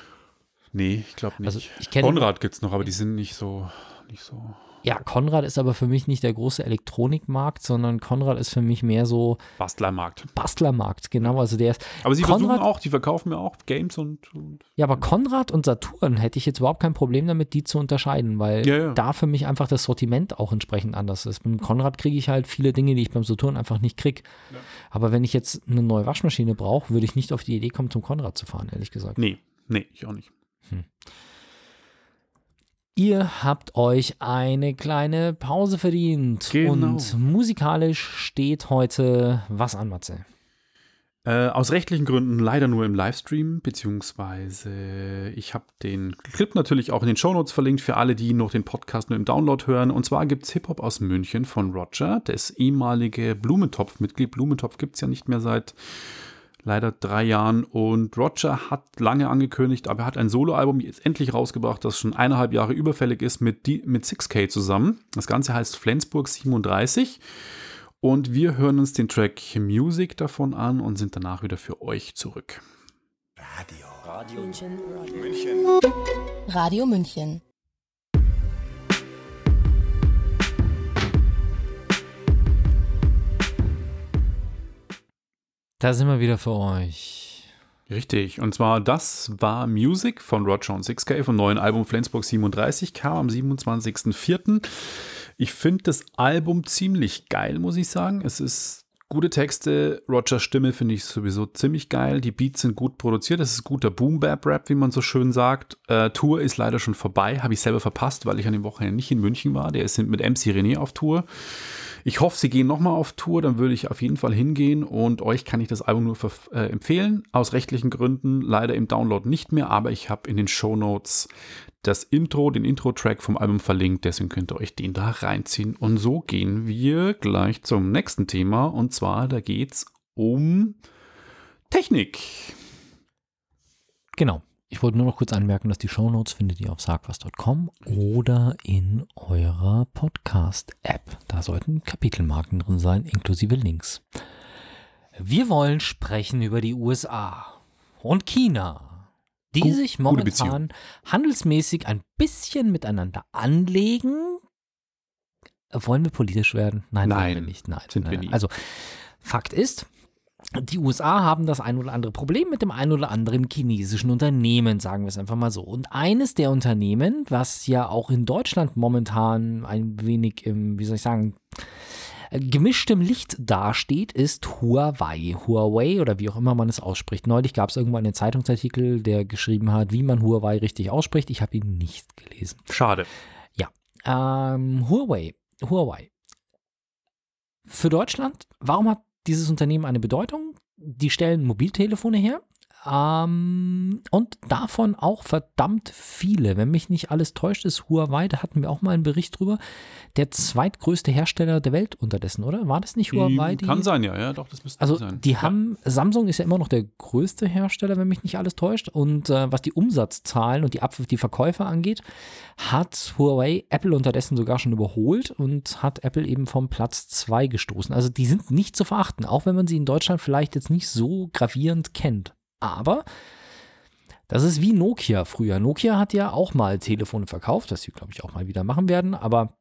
Nee, ich glaube nicht. Also ich Konrad gibt es noch, aber die sind nicht so, nicht so. Ja, Konrad ist aber für mich nicht der große Elektronikmarkt, sondern Konrad ist für mich mehr so Bastlermarkt. Bastlermarkt. Genau, also der ist. Aber sie Konrad- versuchen auch, die verkaufen mir auch Games und, und Ja, aber Konrad und Saturn hätte ich jetzt überhaupt kein Problem damit, die zu unterscheiden, weil Ja, ja. da für mich einfach das Sortiment auch entsprechend anders ist. Beim Konrad kriege ich halt viele Dinge, die ich beim Saturn einfach nicht kriege. Aber wenn ich jetzt eine neue Waschmaschine brauche, würde ich nicht auf die Idee kommen, zum Konrad zu fahren, ehrlich gesagt. Nee, nee, ich auch nicht. Ihr habt euch eine kleine Pause verdient. Genau. Und musikalisch steht heute was an, Matze? Äh, aus rechtlichen Gründen leider nur im Livestream, beziehungsweise ich habe den Clip natürlich auch in den Shownotes verlinkt für alle, die noch den Podcast nur im Download hören. Und zwar gibt es Hip-Hop aus München von Roger, das ehemalige Blumentopf-Mitglied. Blumentopf gibt es ja nicht mehr seit leider drei Jahren. Und Roger hat lange angekündigt, aber er hat ein Soloalbum jetzt endlich rausgebracht, das schon eineinhalb Jahre überfällig ist, mit, die, mit 6K zusammen. Das Ganze heißt Flensburg 37. Und wir hören uns den Track Music davon an und sind danach wieder für euch zurück. München. Radio München. Da sind wir wieder für euch. Richtig, und zwar das war Music von Roger und 6K vom neuen Album Flensburg 37, kam am 27.04. Ich finde das Album ziemlich geil, muss ich sagen. Es ist gute Texte, Rogers Stimme finde ich sowieso ziemlich geil, die Beats sind gut produziert, es ist guter Boom-Bap-Rap, wie man so schön sagt. Äh, Tour ist leider schon vorbei, habe ich selber verpasst, weil ich an dem Wochenende nicht in München war. Der ist mit MC René auf Tour. Ich hoffe, sie gehen nochmal auf Tour, dann würde ich auf jeden Fall hingehen und euch kann ich das Album nur äh, empfehlen. Aus rechtlichen Gründen leider im Download nicht mehr, aber ich habe in den Show Notes das Intro, den Intro-Track vom Album verlinkt, deswegen könnt ihr euch den da reinziehen. Und so gehen wir gleich zum nächsten Thema und zwar da geht es um Technik. Genau. Ich wollte nur noch kurz anmerken, dass die Shownotes findet ihr auf sagwas.com oder in eurer Podcast-App. Da sollten Kapitelmarken drin sein, inklusive Links. Wir wollen sprechen über die USA und China, die Gu- sich momentan handelsmäßig ein bisschen miteinander anlegen. Wollen wir politisch werden? Nein, wollen Nein, wir nicht. Nein, sind wir nein. nie. Also, Fakt ist, die USA haben das ein oder andere Problem mit dem ein oder anderen chinesischen Unternehmen, sagen wir es einfach mal so. Und eines der Unternehmen, was ja auch in Deutschland momentan ein wenig im, wie soll ich sagen, äh, gemischtem Licht dasteht, ist Huawei. Huawei oder wie auch immer man es ausspricht. Neulich gab es irgendwann einen Zeitungsartikel, der geschrieben hat, wie man Huawei richtig ausspricht. Ich habe ihn nicht gelesen. Schade. Ähm, Huawei. Huawei. Für Deutschland, warum hat dieses Unternehmen eine Bedeutung? Die stellen Mobiltelefone her. Ähm, und davon auch verdammt viele. Wenn mich nicht alles täuscht, ist Huawei, da hatten wir auch mal einen Bericht drüber, der zweitgrößte Hersteller der Welt unterdessen, oder? War das nicht Huawei? Kann sein, ja, ja, doch, das müsste Also sein. die ja. haben, Samsung ist ja immer noch der größte Hersteller, wenn mich nicht alles täuscht. Und äh, was die Umsatzzahlen und die, Ab die Verkäufe angeht, hat Huawei Apple unterdessen sogar schon überholt und hat Apple eben vom Platz 2 gestoßen. Also die sind nicht zu verachten, auch wenn man sie in Deutschland vielleicht jetzt nicht so gravierend kennt. Aber das ist wie Nokia früher. Nokia hat ja auch mal Telefone verkauft, das sie, glaube ich, auch mal wieder machen werden, aber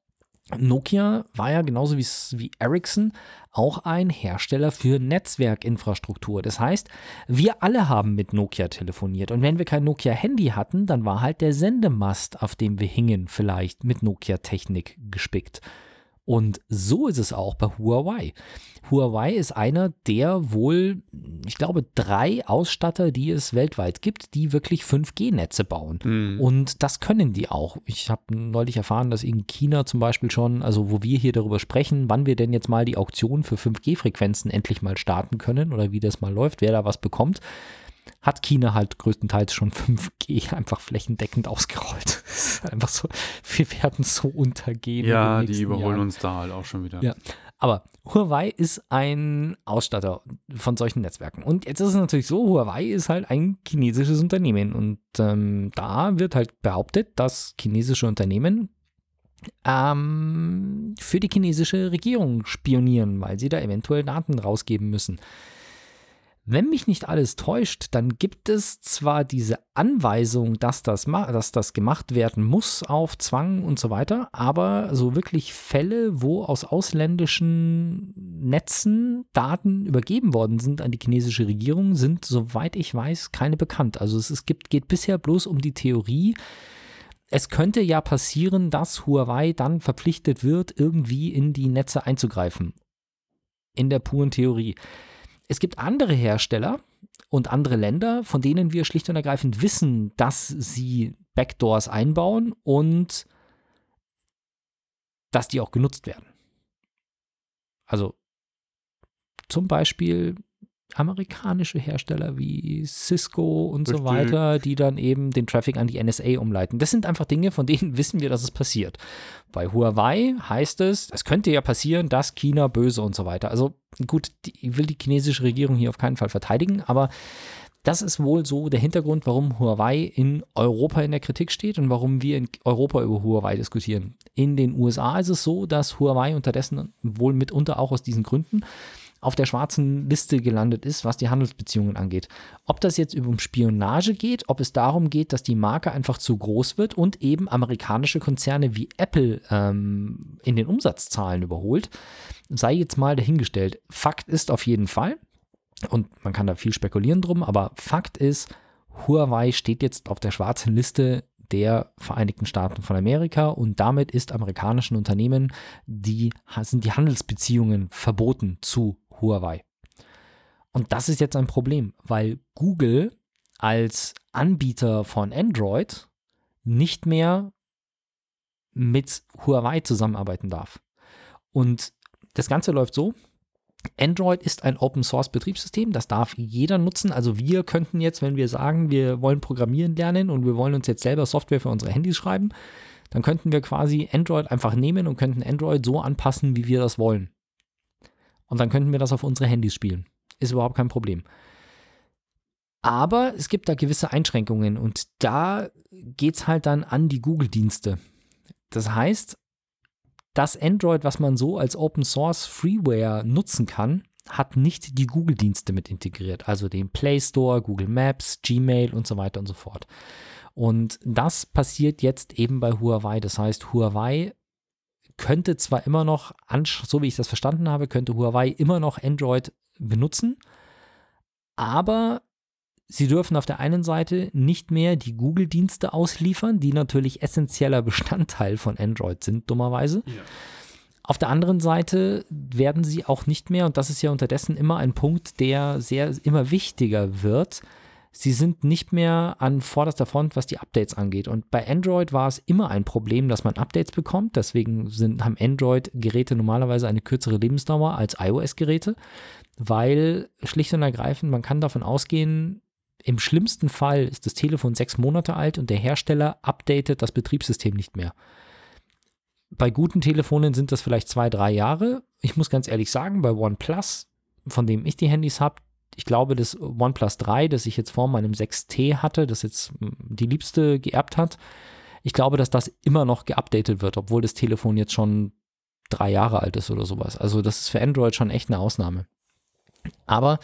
Nokia war ja genauso wie, wie Ericsson auch ein Hersteller für Netzwerkinfrastruktur. Das heißt, wir alle haben mit Nokia telefoniert. Und wenn wir kein Nokia-Handy hatten, dann war halt der Sendemast, auf dem wir hingen, vielleicht mit Nokia-Technik gespickt. Und so ist es auch bei Huawei. Huawei ist einer der wohl, ich glaube, drei Ausstatter, die es weltweit gibt, die wirklich 5G-Netze bauen. Mhm. Und das können die auch. Ich habe neulich erfahren, dass in China zum Beispiel schon, also wo wir hier darüber sprechen, wann wir denn jetzt mal die Auktion für 5G-Frequenzen endlich mal starten können oder wie das mal läuft, wer da was bekommt, hat China halt größtenteils schon 5G einfach flächendeckend ausgerollt. Einfach so, wir werden so untergehen. ja, die überholen Jahren. uns da halt auch schon wieder. Ja. Aber Huawei ist ein Ausstatter von solchen Netzwerken. Und jetzt ist es natürlich so, Huawei ist halt ein chinesisches Unternehmen. Und ähm, da wird halt behauptet, dass chinesische Unternehmen ähm, für die chinesische Regierung spionieren, weil sie da eventuell Daten rausgeben müssen. Wenn mich nicht alles täuscht, dann gibt es zwar diese Anweisung, dass das, dass das gemacht werden muss auf Zwang und so weiter, aber so wirklich Fälle, wo aus ausländischen Netzen Daten übergeben worden sind an die chinesische Regierung, sind, soweit ich weiß, keine bekannt. Also es, es gibt, geht bisher bloß um die Theorie, es könnte ja passieren, dass Huawei dann verpflichtet wird, irgendwie in die Netze einzugreifen. In der puren Theorie. Es gibt andere Hersteller und andere Länder, von denen wir schlicht und ergreifend wissen, dass sie Backdoors einbauen und dass die auch genutzt werden. Also zum Beispiel amerikanische Hersteller wie Cisco und so Richtig. weiter, die dann eben den Traffic an die NSA umleiten. Das sind einfach Dinge, von denen wissen wir, dass es passiert. Bei Huawei heißt es, es könnte ja passieren, dass China böse und so weiter. Also gut, ich will die chinesische Regierung hier auf keinen Fall verteidigen, aber das ist wohl so der Hintergrund, warum Huawei in Europa in der Kritik steht und warum wir in Europa über Huawei diskutieren. In den USA ist es so, dass Huawei unterdessen wohl mitunter auch aus diesen Gründen auf der schwarzen Liste gelandet ist, was die Handelsbeziehungen angeht. Ob das jetzt um Spionage geht, ob es darum geht, dass die Marke einfach zu groß wird und eben amerikanische Konzerne wie Apple ähm, in den Umsatzzahlen überholt, sei jetzt mal dahingestellt. Fakt ist auf jeden Fall, Und man kann da viel spekulieren drum, aber Fakt ist, Huawei steht jetzt auf der schwarzen Liste der Vereinigten Staaten von Amerika und damit ist amerikanischen Unternehmen die, sind die Handelsbeziehungen verboten zu Huawei. Und das ist jetzt ein Problem, weil Google als Anbieter von Android nicht mehr mit Huawei zusammenarbeiten darf. Und das Ganze läuft so. Android ist ein Open Source Betriebssystem, das darf jeder nutzen. Also wir könnten jetzt, wenn wir sagen, wir wollen programmieren lernen und wir wollen uns jetzt selber Software für unsere Handys schreiben, dann könnten wir quasi Android einfach nehmen und könnten Android so anpassen, wie wir das wollen. Und dann könnten wir das auf unsere Handys spielen. Ist überhaupt kein Problem. Aber es gibt da gewisse Einschränkungen und da geht es halt dann an die Google-Dienste. Das heißt, das Android, was man so als Open Source Freeware nutzen kann, hat nicht die Google-Dienste mit integriert, also den Play Store, Google Maps, Gmail und so weiter und so fort. Und das passiert jetzt eben bei Huawei. Das heißt, Huawei könnte zwar immer noch, so wie ich das verstanden habe, könnte Huawei immer noch Android benutzen, aber Sie dürfen auf der einen Seite nicht mehr die Google-Dienste ausliefern, die natürlich essentieller Bestandteil von Android sind, dummerweise. Ja. Auf der anderen Seite werden sie auch nicht mehr, und das ist ja unterdessen immer ein Punkt, der sehr immer wichtiger wird, sie sind nicht mehr an vorderster Front, was die Updates angeht. Und bei Android war es immer ein Problem, dass man Updates bekommt. Deswegen sind, haben Android-Geräte normalerweise eine kürzere Lebensdauer als iOS-Geräte, weil schlicht und ergreifend man kann davon ausgehen, im schlimmsten Fall ist das Telefon sechs Monate alt und der Hersteller updatet das Betriebssystem nicht mehr. Bei guten Telefonen sind das vielleicht zwei, drei Jahre. Ich muss ganz ehrlich sagen, bei OnePlus, von dem ich die Handys habe, ich glaube, das OnePlus 3, das ich jetzt vor meinem 6T hatte, das jetzt hm, die Liebste geerbt hat, ich glaube, dass das immer noch geupdatet wird, obwohl das Telefon jetzt schon drei Jahre alt ist oder sowas. Also das ist für Android schon echt eine Ausnahme. Aber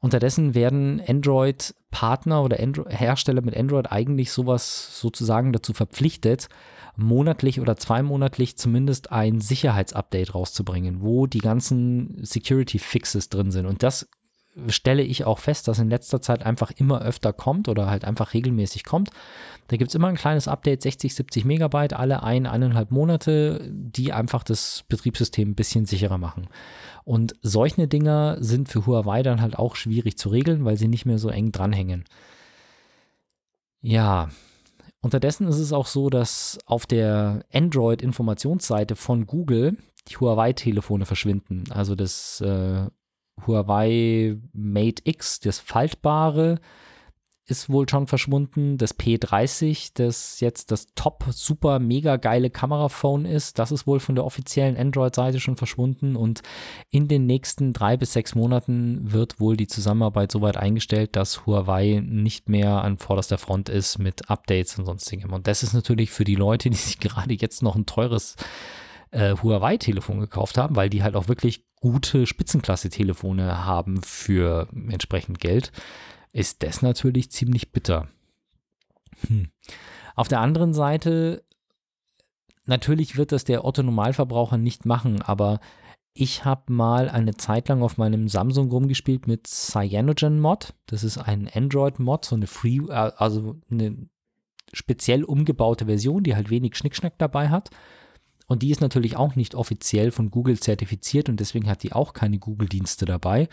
Unterdessen werden Android-Partner oder Andro Hersteller mit Android eigentlich sowas sozusagen dazu verpflichtet, monatlich oder zweimonatlich zumindest ein Sicherheitsupdate rauszubringen, wo die ganzen Security-Fixes drin sind. Und das stelle ich auch fest, dass in letzter Zeit einfach immer öfter kommt oder halt einfach regelmäßig kommt. Da gibt es immer ein kleines Update, 60, 70 Megabyte, alle ein, eineinhalb Monate, die einfach das Betriebssystem ein bisschen sicherer machen. Und solche Dinger sind für Huawei dann halt auch schwierig zu regeln, weil sie nicht mehr so eng dranhängen. Ja, unterdessen ist es auch so, dass auf der Android-Informationsseite von Google die Huawei-Telefone verschwinden. Also das äh, Huawei Mate X, das faltbare, ist wohl schon verschwunden. Das P30, das jetzt das top, super, mega geile Kameraphone ist, das ist wohl von der offiziellen Android-Seite schon verschwunden. Und in den nächsten drei bis sechs Monaten wird wohl die Zusammenarbeit soweit eingestellt, dass Huawei nicht mehr an vorderster Front ist mit Updates und sonstigem. Und das ist natürlich für die Leute, die sich gerade jetzt noch ein teures äh, Huawei-Telefon gekauft haben, weil die halt auch wirklich gute Spitzenklasse-Telefone haben für entsprechend Geld, ist das natürlich ziemlich bitter. Hm. Auf der anderen Seite, natürlich wird das der Otto-Normalverbraucher nicht machen, aber ich habe mal eine Zeit lang auf meinem Samsung rumgespielt mit Cyanogen Mod. Das ist ein Android-Mod, so eine Free, äh, also eine speziell umgebaute Version, die halt wenig Schnickschnack dabei hat. Und die ist natürlich auch nicht offiziell von Google zertifiziert und deswegen hat die auch keine Google-Dienste dabei.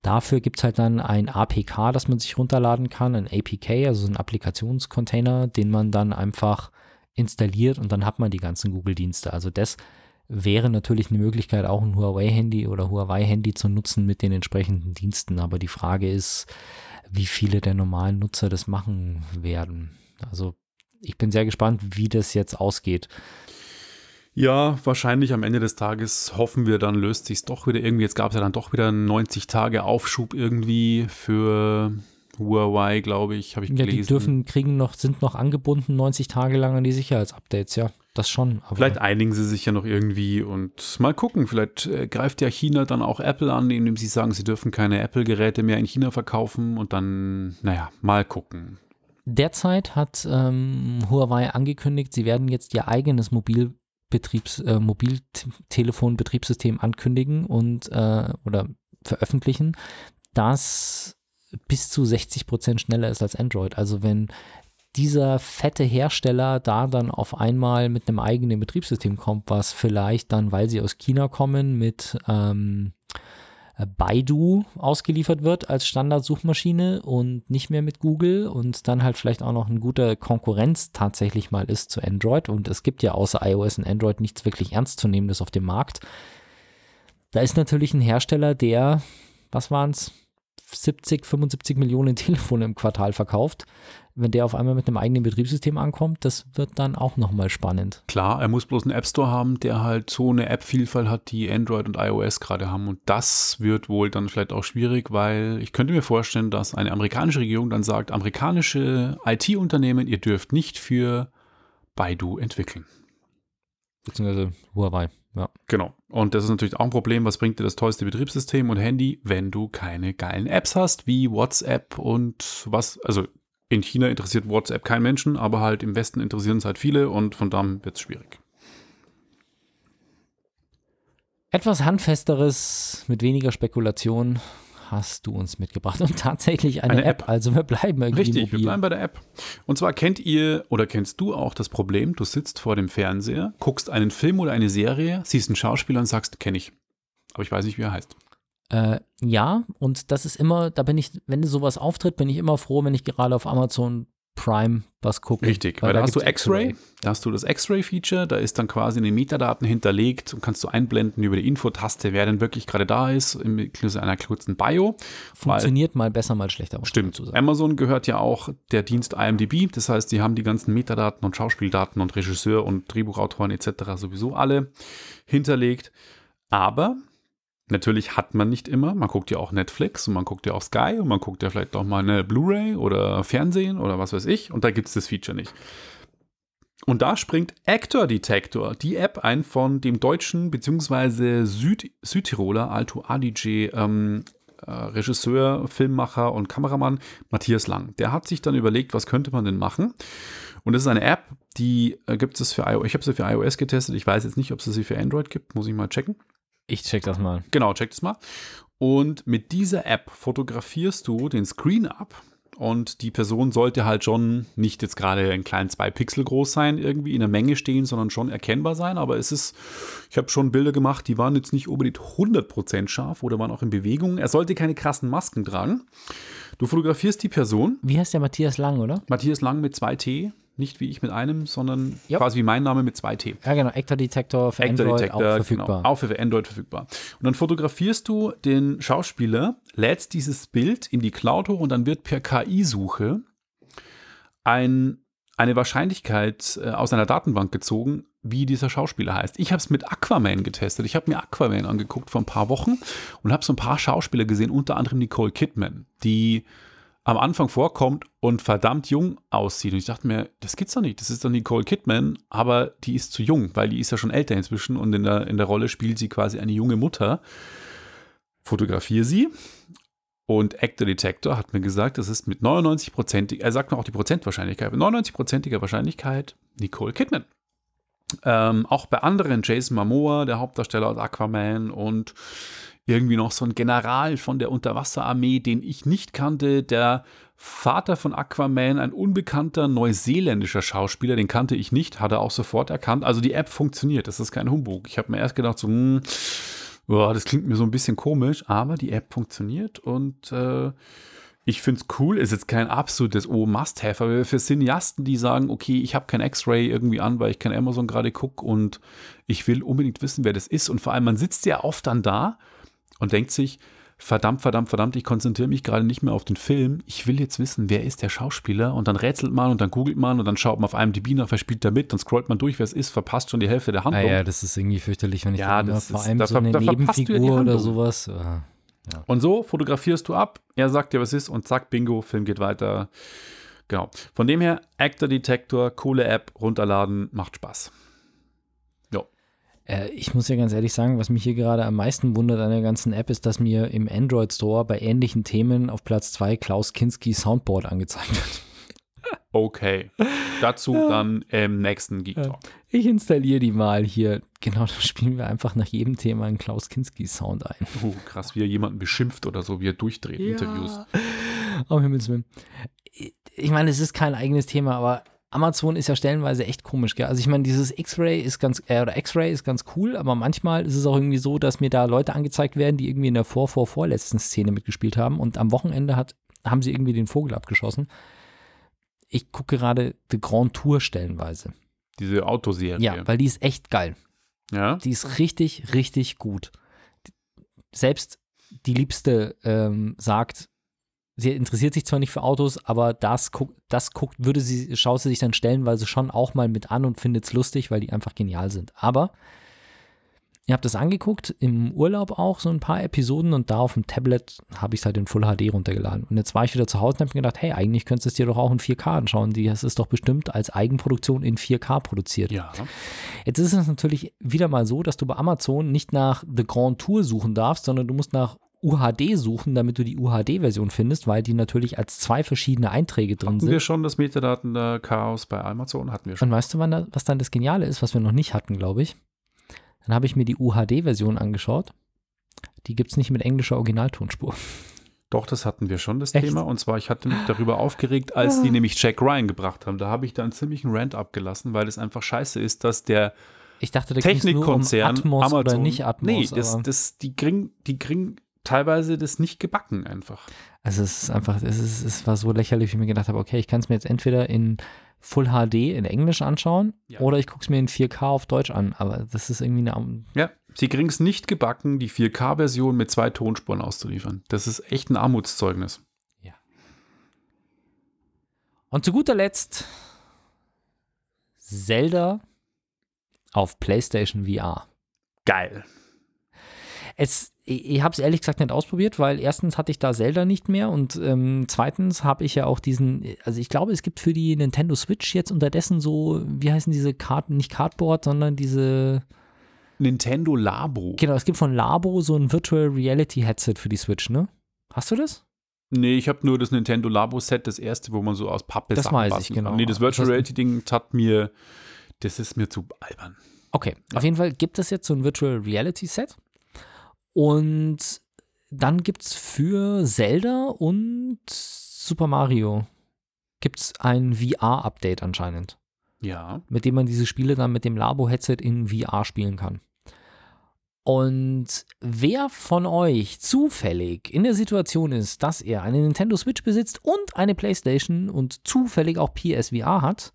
Dafür gibt es halt dann ein APK, das man sich runterladen kann, ein APK, also ein Applikationscontainer, den man dann einfach installiert und dann hat man die ganzen Google-Dienste. Also das wäre natürlich eine Möglichkeit, auch ein Huawei-Handy oder Huawei-Handy zu nutzen mit den entsprechenden Diensten. Aber die Frage ist, wie viele der normalen Nutzer das machen werden. Also ich bin sehr gespannt, wie das jetzt ausgeht. Ja, wahrscheinlich am Ende des Tages hoffen wir, dann löst sich es doch wieder irgendwie. Jetzt gab es ja dann doch wieder einen 90 Tage Aufschub irgendwie für Huawei, glaube ich, habe ich gelesen. Ja, die dürfen, kriegen noch, sind noch angebunden 90 Tage lang an die Sicherheitsupdates, ja. Das schon. vielleicht einigen sie sich ja noch irgendwie und mal gucken. Vielleicht äh, greift ja China dann auch Apple an, indem sie sagen, sie dürfen keine Apple-Geräte mehr in China verkaufen und dann, naja, mal gucken. Derzeit hat ähm, Huawei angekündigt, sie werden jetzt ihr eigenes Mobil Betriebs, äh, Mobiltelefon-Betriebssystem ankündigen und äh, oder veröffentlichen. das bis zu 60 Prozent schneller ist als Android. Also wenn dieser fette Hersteller da dann auf einmal mit einem eigenen Betriebssystem kommt, was vielleicht dann, weil sie aus China kommen, mit ähm, Baidu ausgeliefert wird als Standardsuchmaschine und nicht mehr mit Google und dann halt vielleicht auch noch ein guter Konkurrenz tatsächlich mal ist zu Android und es gibt ja außer iOS und Android nichts wirklich ernstzunehmendes auf dem Markt. Da ist natürlich ein Hersteller, der, was waren es, 70, 75 Millionen Telefone im Quartal verkauft. Wenn der auf einmal mit einem eigenen Betriebssystem ankommt, das wird dann auch nochmal spannend. Klar, er muss bloß einen App Store haben, der halt so eine App-Vielfalt hat, die Android und iOS gerade haben. Und das wird wohl dann vielleicht auch schwierig, weil ich könnte mir vorstellen, dass eine amerikanische Regierung dann sagt, amerikanische IT-Unternehmen, ihr dürft nicht für Baidu entwickeln. Beziehungsweise Huawei. Ja. Genau. Und das ist natürlich auch ein Problem. Was bringt dir das tollste Betriebssystem und Handy, wenn du keine geilen Apps hast, wie WhatsApp und was, also in China interessiert WhatsApp keinen Menschen, aber halt im Westen interessieren es halt viele und von daher wird es schwierig. Etwas Handfesteres mit weniger Spekulation hast du uns mitgebracht und tatsächlich eine, Eine App. App. Also wir bleiben irgendwie Richtig, wir mobil. bleiben bei der App. Und zwar kennt ihr oder kennst du auch das Problem, du sitzt vor dem Fernseher, guckst einen Film oder eine Serie, siehst einen Schauspieler und sagst, kenne ich. Aber ich weiß nicht, wie er heißt. Äh, ja, und das ist immer, da bin ich, wenn sowas auftritt, bin ich immer froh, wenn ich gerade auf Amazon Prime was gucke. Richtig, weil, da hast du X-Ray, da hast du das X-Ray-Feature, da ist dann quasi in den Metadaten hinterlegt und kannst du einblenden über die Infotaste, wer denn wirklich gerade da ist, inklusive einer kurzen Bio. Funktioniert mal besser, mal schlechter. Stimmt. Amazon gehört ja auch der Dienst IMDb, das heißt, die haben die ganzen Metadaten und Schauspieldaten und Regisseur und Drehbuchautoren etc. sowieso alle hinterlegt. Aber natürlich hat man nicht immer, man guckt ja auch Netflix und man guckt ja auch Sky und man guckt ja vielleicht auch mal eine Blu-ray oder Fernsehen oder was weiß ich und da gibt es das Feature nicht. Und da springt Actor Detector, die App ein von dem deutschen bzw. Süd Südtiroler Alto Adige ähm, äh, Regisseur, Filmmacher und Kameramann Matthias Lang. Der hat sich dann überlegt, was könnte man denn machen? Und das ist eine App, die äh, gibt es für iOS. Ich habe sie für iOS getestet. Ich weiß jetzt nicht, ob es sie für Android gibt. Muss ich mal checken. Ich check das mal. Genau, check das mal. Und mit dieser App fotografierst du den Screen ab. Und die Person sollte halt schon nicht jetzt gerade ein kleinen zwei Pixel groß sein, irgendwie in der Menge stehen, sondern schon erkennbar sein. Aber es ist, ich habe schon Bilder gemacht, die waren jetzt nicht unbedingt 100% scharf oder waren auch in Bewegung. Er sollte keine krassen Masken tragen. Du fotografierst die Person, Wie heißt der Matthias Lang, oder? Matthias Lang mit zwei T, nicht wie ich mit einem, sondern Ja. quasi wie mein Name mit zwei T. Ja, genau. Actor Detector für Actor Android Detector, auch verfügbar. Genau, auch für Android verfügbar. Und dann fotografierst du den Schauspieler, lädst dieses Bild in die Cloud hoch und dann wird per KI-Suche ein, eine Wahrscheinlichkeit äh, aus einer Datenbank gezogen, wie dieser Schauspieler heißt. Ich habe es mit Aquaman getestet. Ich habe mir Aquaman angeguckt vor ein paar Wochen und habe so ein paar Schauspieler gesehen, unter anderem Nicole Kidman, die am Anfang vorkommt und verdammt jung aussieht. Und ich dachte mir, das gibt's doch nicht. Das ist doch Nicole Kidman, aber die ist zu jung, weil die ist ja schon älter inzwischen und in der, in der Rolle spielt sie quasi eine junge Mutter. Fotografiere sie. Und Actor Detector hat mir gesagt, das ist mit 99%, er sagt mir auch die Prozentwahrscheinlichkeit, mit 99%iger Wahrscheinlichkeit Nicole Kidman. Ähm, auch bei anderen, Jason Momoa, der Hauptdarsteller aus Aquaman und irgendwie noch so ein General von der Unterwasserarmee, den ich nicht kannte, der Vater von Aquaman, ein unbekannter neuseeländischer Schauspieler, den kannte ich nicht, hat er auch sofort erkannt. Also die App funktioniert, das ist kein Humbug. Ich habe mir erst gedacht, so, hm, boah, das klingt mir so ein bisschen komisch, aber die App funktioniert und äh, ich finde es cool, ist jetzt kein absolutes Oh-Must-Have, aber für Cineasten, die sagen, okay, ich habe kein X-Ray irgendwie an, weil ich kein Amazon gerade gucke und ich will unbedingt wissen, wer das ist und vor allem, man sitzt ja oft dann da und denkt sich, verdammt, verdammt, verdammt, ich konzentriere mich gerade nicht mehr auf den Film. Ich will jetzt wissen, wer ist der Schauspieler? Und dann rätselt man und dann googelt man und dann schaut man auf einem DB nach, wer spielt da mit, dann scrollt man durch, wer es ist, verpasst schon die Hälfte der Handlung. ja, das ist irgendwie fürchterlich, wenn ich Ja, das vor ist- allem da so eine da du ja Nebenfigur oder sowas. ah. Und so fotografierst du ab, er sagt dir, was ist und zack, bingo, Film geht weiter. Genau. Von dem her, Actor Detector, coole App, runterladen, macht Spaß. Äh, ich muss ja ganz ehrlich sagen, was mich hier gerade am meisten wundert an der ganzen App, ist, dass mir im Android Store bei ähnlichen Themen auf Platz 2 Klaus Kinski Soundboard angezeigt wird. Okay. Dazu dann im nächsten Geek Talk. Ich installiere die mal hier. Genau, da spielen wir einfach nach jedem Thema einen Klaus Kinski-Sound ein. Oh, krass, wie er jemanden beschimpft oder so, wie er durchdreht, Interviews. Oh, Himmels Willen. Ich meine, es ist kein eigenes Thema, aber Amazon ist ja stellenweise echt komisch, gell? Also ich meine, dieses X-Ray ist ganz, äh, oder X-Ray ist ganz cool, aber manchmal ist es auch irgendwie so, dass mir da Leute angezeigt werden, die irgendwie in der vor, vor, vorletzten Szene mitgespielt haben und am Wochenende hat, haben sie irgendwie den Vogel abgeschossen. Ich gucke gerade The Grand Tour stellenweise. Diese Autoserie. Ja, weil die ist echt geil. Ja? Die ist richtig, richtig gut. Selbst die Liebste ähm, sagt, sie interessiert sich zwar nicht für Autos, aber das guckt, das guckt, würde sie, schaut sie sich dann stellenweise schon auch mal mit an und findet es lustig, weil die einfach genial sind. Aber ihr habt das angeguckt, im Urlaub auch so ein paar Episoden und da auf dem Tablet habe ich es halt in Full HD runtergeladen. Und jetzt war ich wieder zu Hause und habe mir gedacht, hey, eigentlich könntest du es dir doch auch in 4K anschauen. Das ist doch bestimmt als Eigenproduktion in 4K produziert. Ja. Jetzt ist es natürlich wieder mal so, dass du bei Amazon nicht nach The Grand Tour suchen darfst, sondern du musst nach UHD suchen, damit du die UHD-Version findest, weil die natürlich als zwei verschiedene Einträge drin Hatten sind. wir schon das Metadaten der Chaos bei Amazon? Hatten wir schon. Und weißt du, da, was dann das Geniale ist, was wir noch nicht hatten, glaube ich? Dann habe ich mir die UHD-Version angeschaut. Die gibt es nicht mit englischer Originaltonspur. Doch, das hatten wir schon, das Echt? Thema. Und zwar, ich hatte mich darüber aufgeregt, als die nämlich Jack Ryan gebracht haben. Da habe ich da einen ziemlichen Rant abgelassen, weil es einfach scheiße ist, dass der Ich dachte, da nur um Technikkonzern Atmos Amazon, oder nicht Atmos. nee, das, das, die kriegen, die kriegen teilweise das nicht gebacken einfach. Also es ist einfach, es, ist, es war so lächerlich, wie ich mir gedacht habe, okay, ich kann es mir jetzt entweder in Full HD in Englisch anschauen Ja. oder ich gucke es mir in 4K auf Deutsch an. Aber das ist irgendwie eine. Ja, sie kriegen es nicht gebacken, die 4K-Version mit zwei Tonspuren auszuliefern. Das ist echt ein Armutszeugnis. Und zu guter Letzt Zelda auf PlayStation VR. Geil. Es, ich habe es ehrlich gesagt nicht ausprobiert, weil erstens hatte ich da Zelda nicht mehr und ähm, zweitens habe ich ja auch diesen, also ich glaube, es gibt für die Nintendo Switch jetzt unterdessen so, wie heißen diese Karten, nicht Cardboard, sondern diese, Nintendo Labo. genau, es gibt von Labo so ein Virtual Reality Headset für die Switch, ne? Hast du das? Nee, ich habe nur das Nintendo Labo-Set, das erste, wo man so aus Pappe Das Sachen weiß ich, genau. kann. Nee, das Virtual heißt- Reality-Ding hat mir, das ist mir zu albern. Okay, auf jeden Fall gibt es jetzt so ein Virtual Reality Set und dann gibt es für Zelda und Super Mario gibt's ein VR-Update anscheinend, Ja. mit dem man diese Spiele dann mit dem Labo-Headset in VR spielen kann. Und wer von euch zufällig in der Situation ist, dass er eine Nintendo Switch besitzt und eine PlayStation und zufällig auch PSVR hat,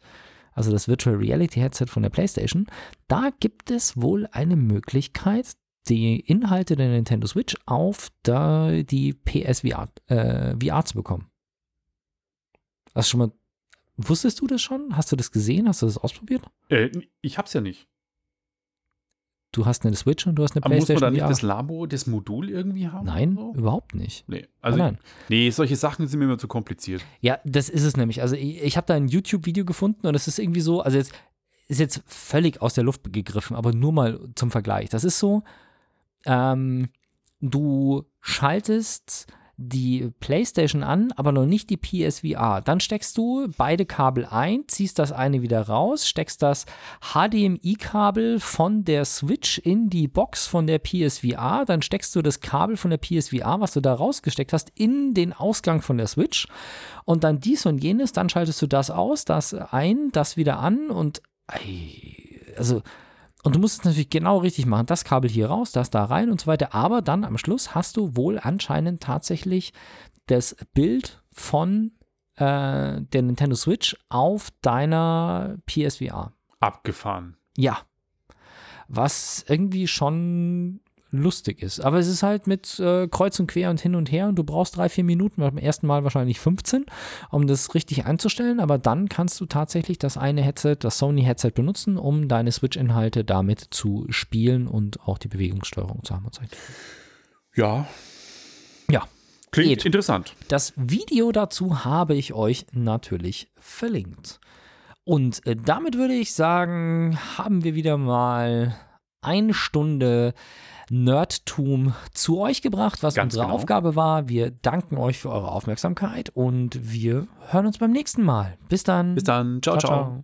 also das Virtual Reality Headset von der PlayStation, da gibt es wohl eine Möglichkeit, die Inhalte der Nintendo Switch auf da die PSVR äh, VR zu bekommen. Hast du schon mal, wusstest du das schon? Hast du das gesehen? Hast du das ausprobiert? Äh, ich hab's ja nicht. Du hast eine Switch und du hast eine Aber muss man PlayStation da nicht VR. das Labo, das Modul irgendwie haben? Nein, so? überhaupt nicht. Nee, also, nein. nee, solche Sachen sind mir immer zu kompliziert. Ja, das ist es nämlich. Also ich, ich habe da ein YouTube-Video gefunden und es ist irgendwie so, also jetzt ist jetzt völlig aus der Luft gegriffen, aber nur mal zum Vergleich. Das ist so, ähm, du schaltest die PlayStation an, aber noch nicht die PSVR. Dann steckst du beide Kabel ein, ziehst das eine wieder raus, steckst das HDMI-Kabel von der Switch in die Box von der PSVR, dann steckst du das Kabel von der PSVR, was du da rausgesteckt hast, in den Ausgang von der Switch. Und dann dies und jenes, dann schaltest du das aus, das ein, das wieder an und ey, also und du musst es natürlich genau richtig machen. Das Kabel hier raus, das da rein und so weiter. Aber dann am Schluss hast du wohl anscheinend tatsächlich das Bild von äh, der Nintendo Switch auf deiner PSVR. Abgefahren. Ja. Was irgendwie schon lustig ist. Aber es ist halt mit äh, kreuz und quer und hin und her und du brauchst drei, vier Minuten, beim ersten Mal wahrscheinlich 15, um das richtig einzustellen. Aber dann kannst du tatsächlich das eine Headset, das Sony-Headset benutzen, um deine Switch-Inhalte damit zu spielen und auch die Bewegungssteuerung zu haben und so weiter. Ja. Ja. Klingt Geht. interessant. Das Video dazu habe ich euch natürlich verlinkt. Und äh, damit würde ich sagen, haben wir wieder mal eine Stunde Nerdtum zu euch gebracht, was Ganz unsere genau. Aufgabe war. Wir danken euch für eure Aufmerksamkeit und wir hören uns beim nächsten Mal. Bis dann. Bis dann. ciao. ciao.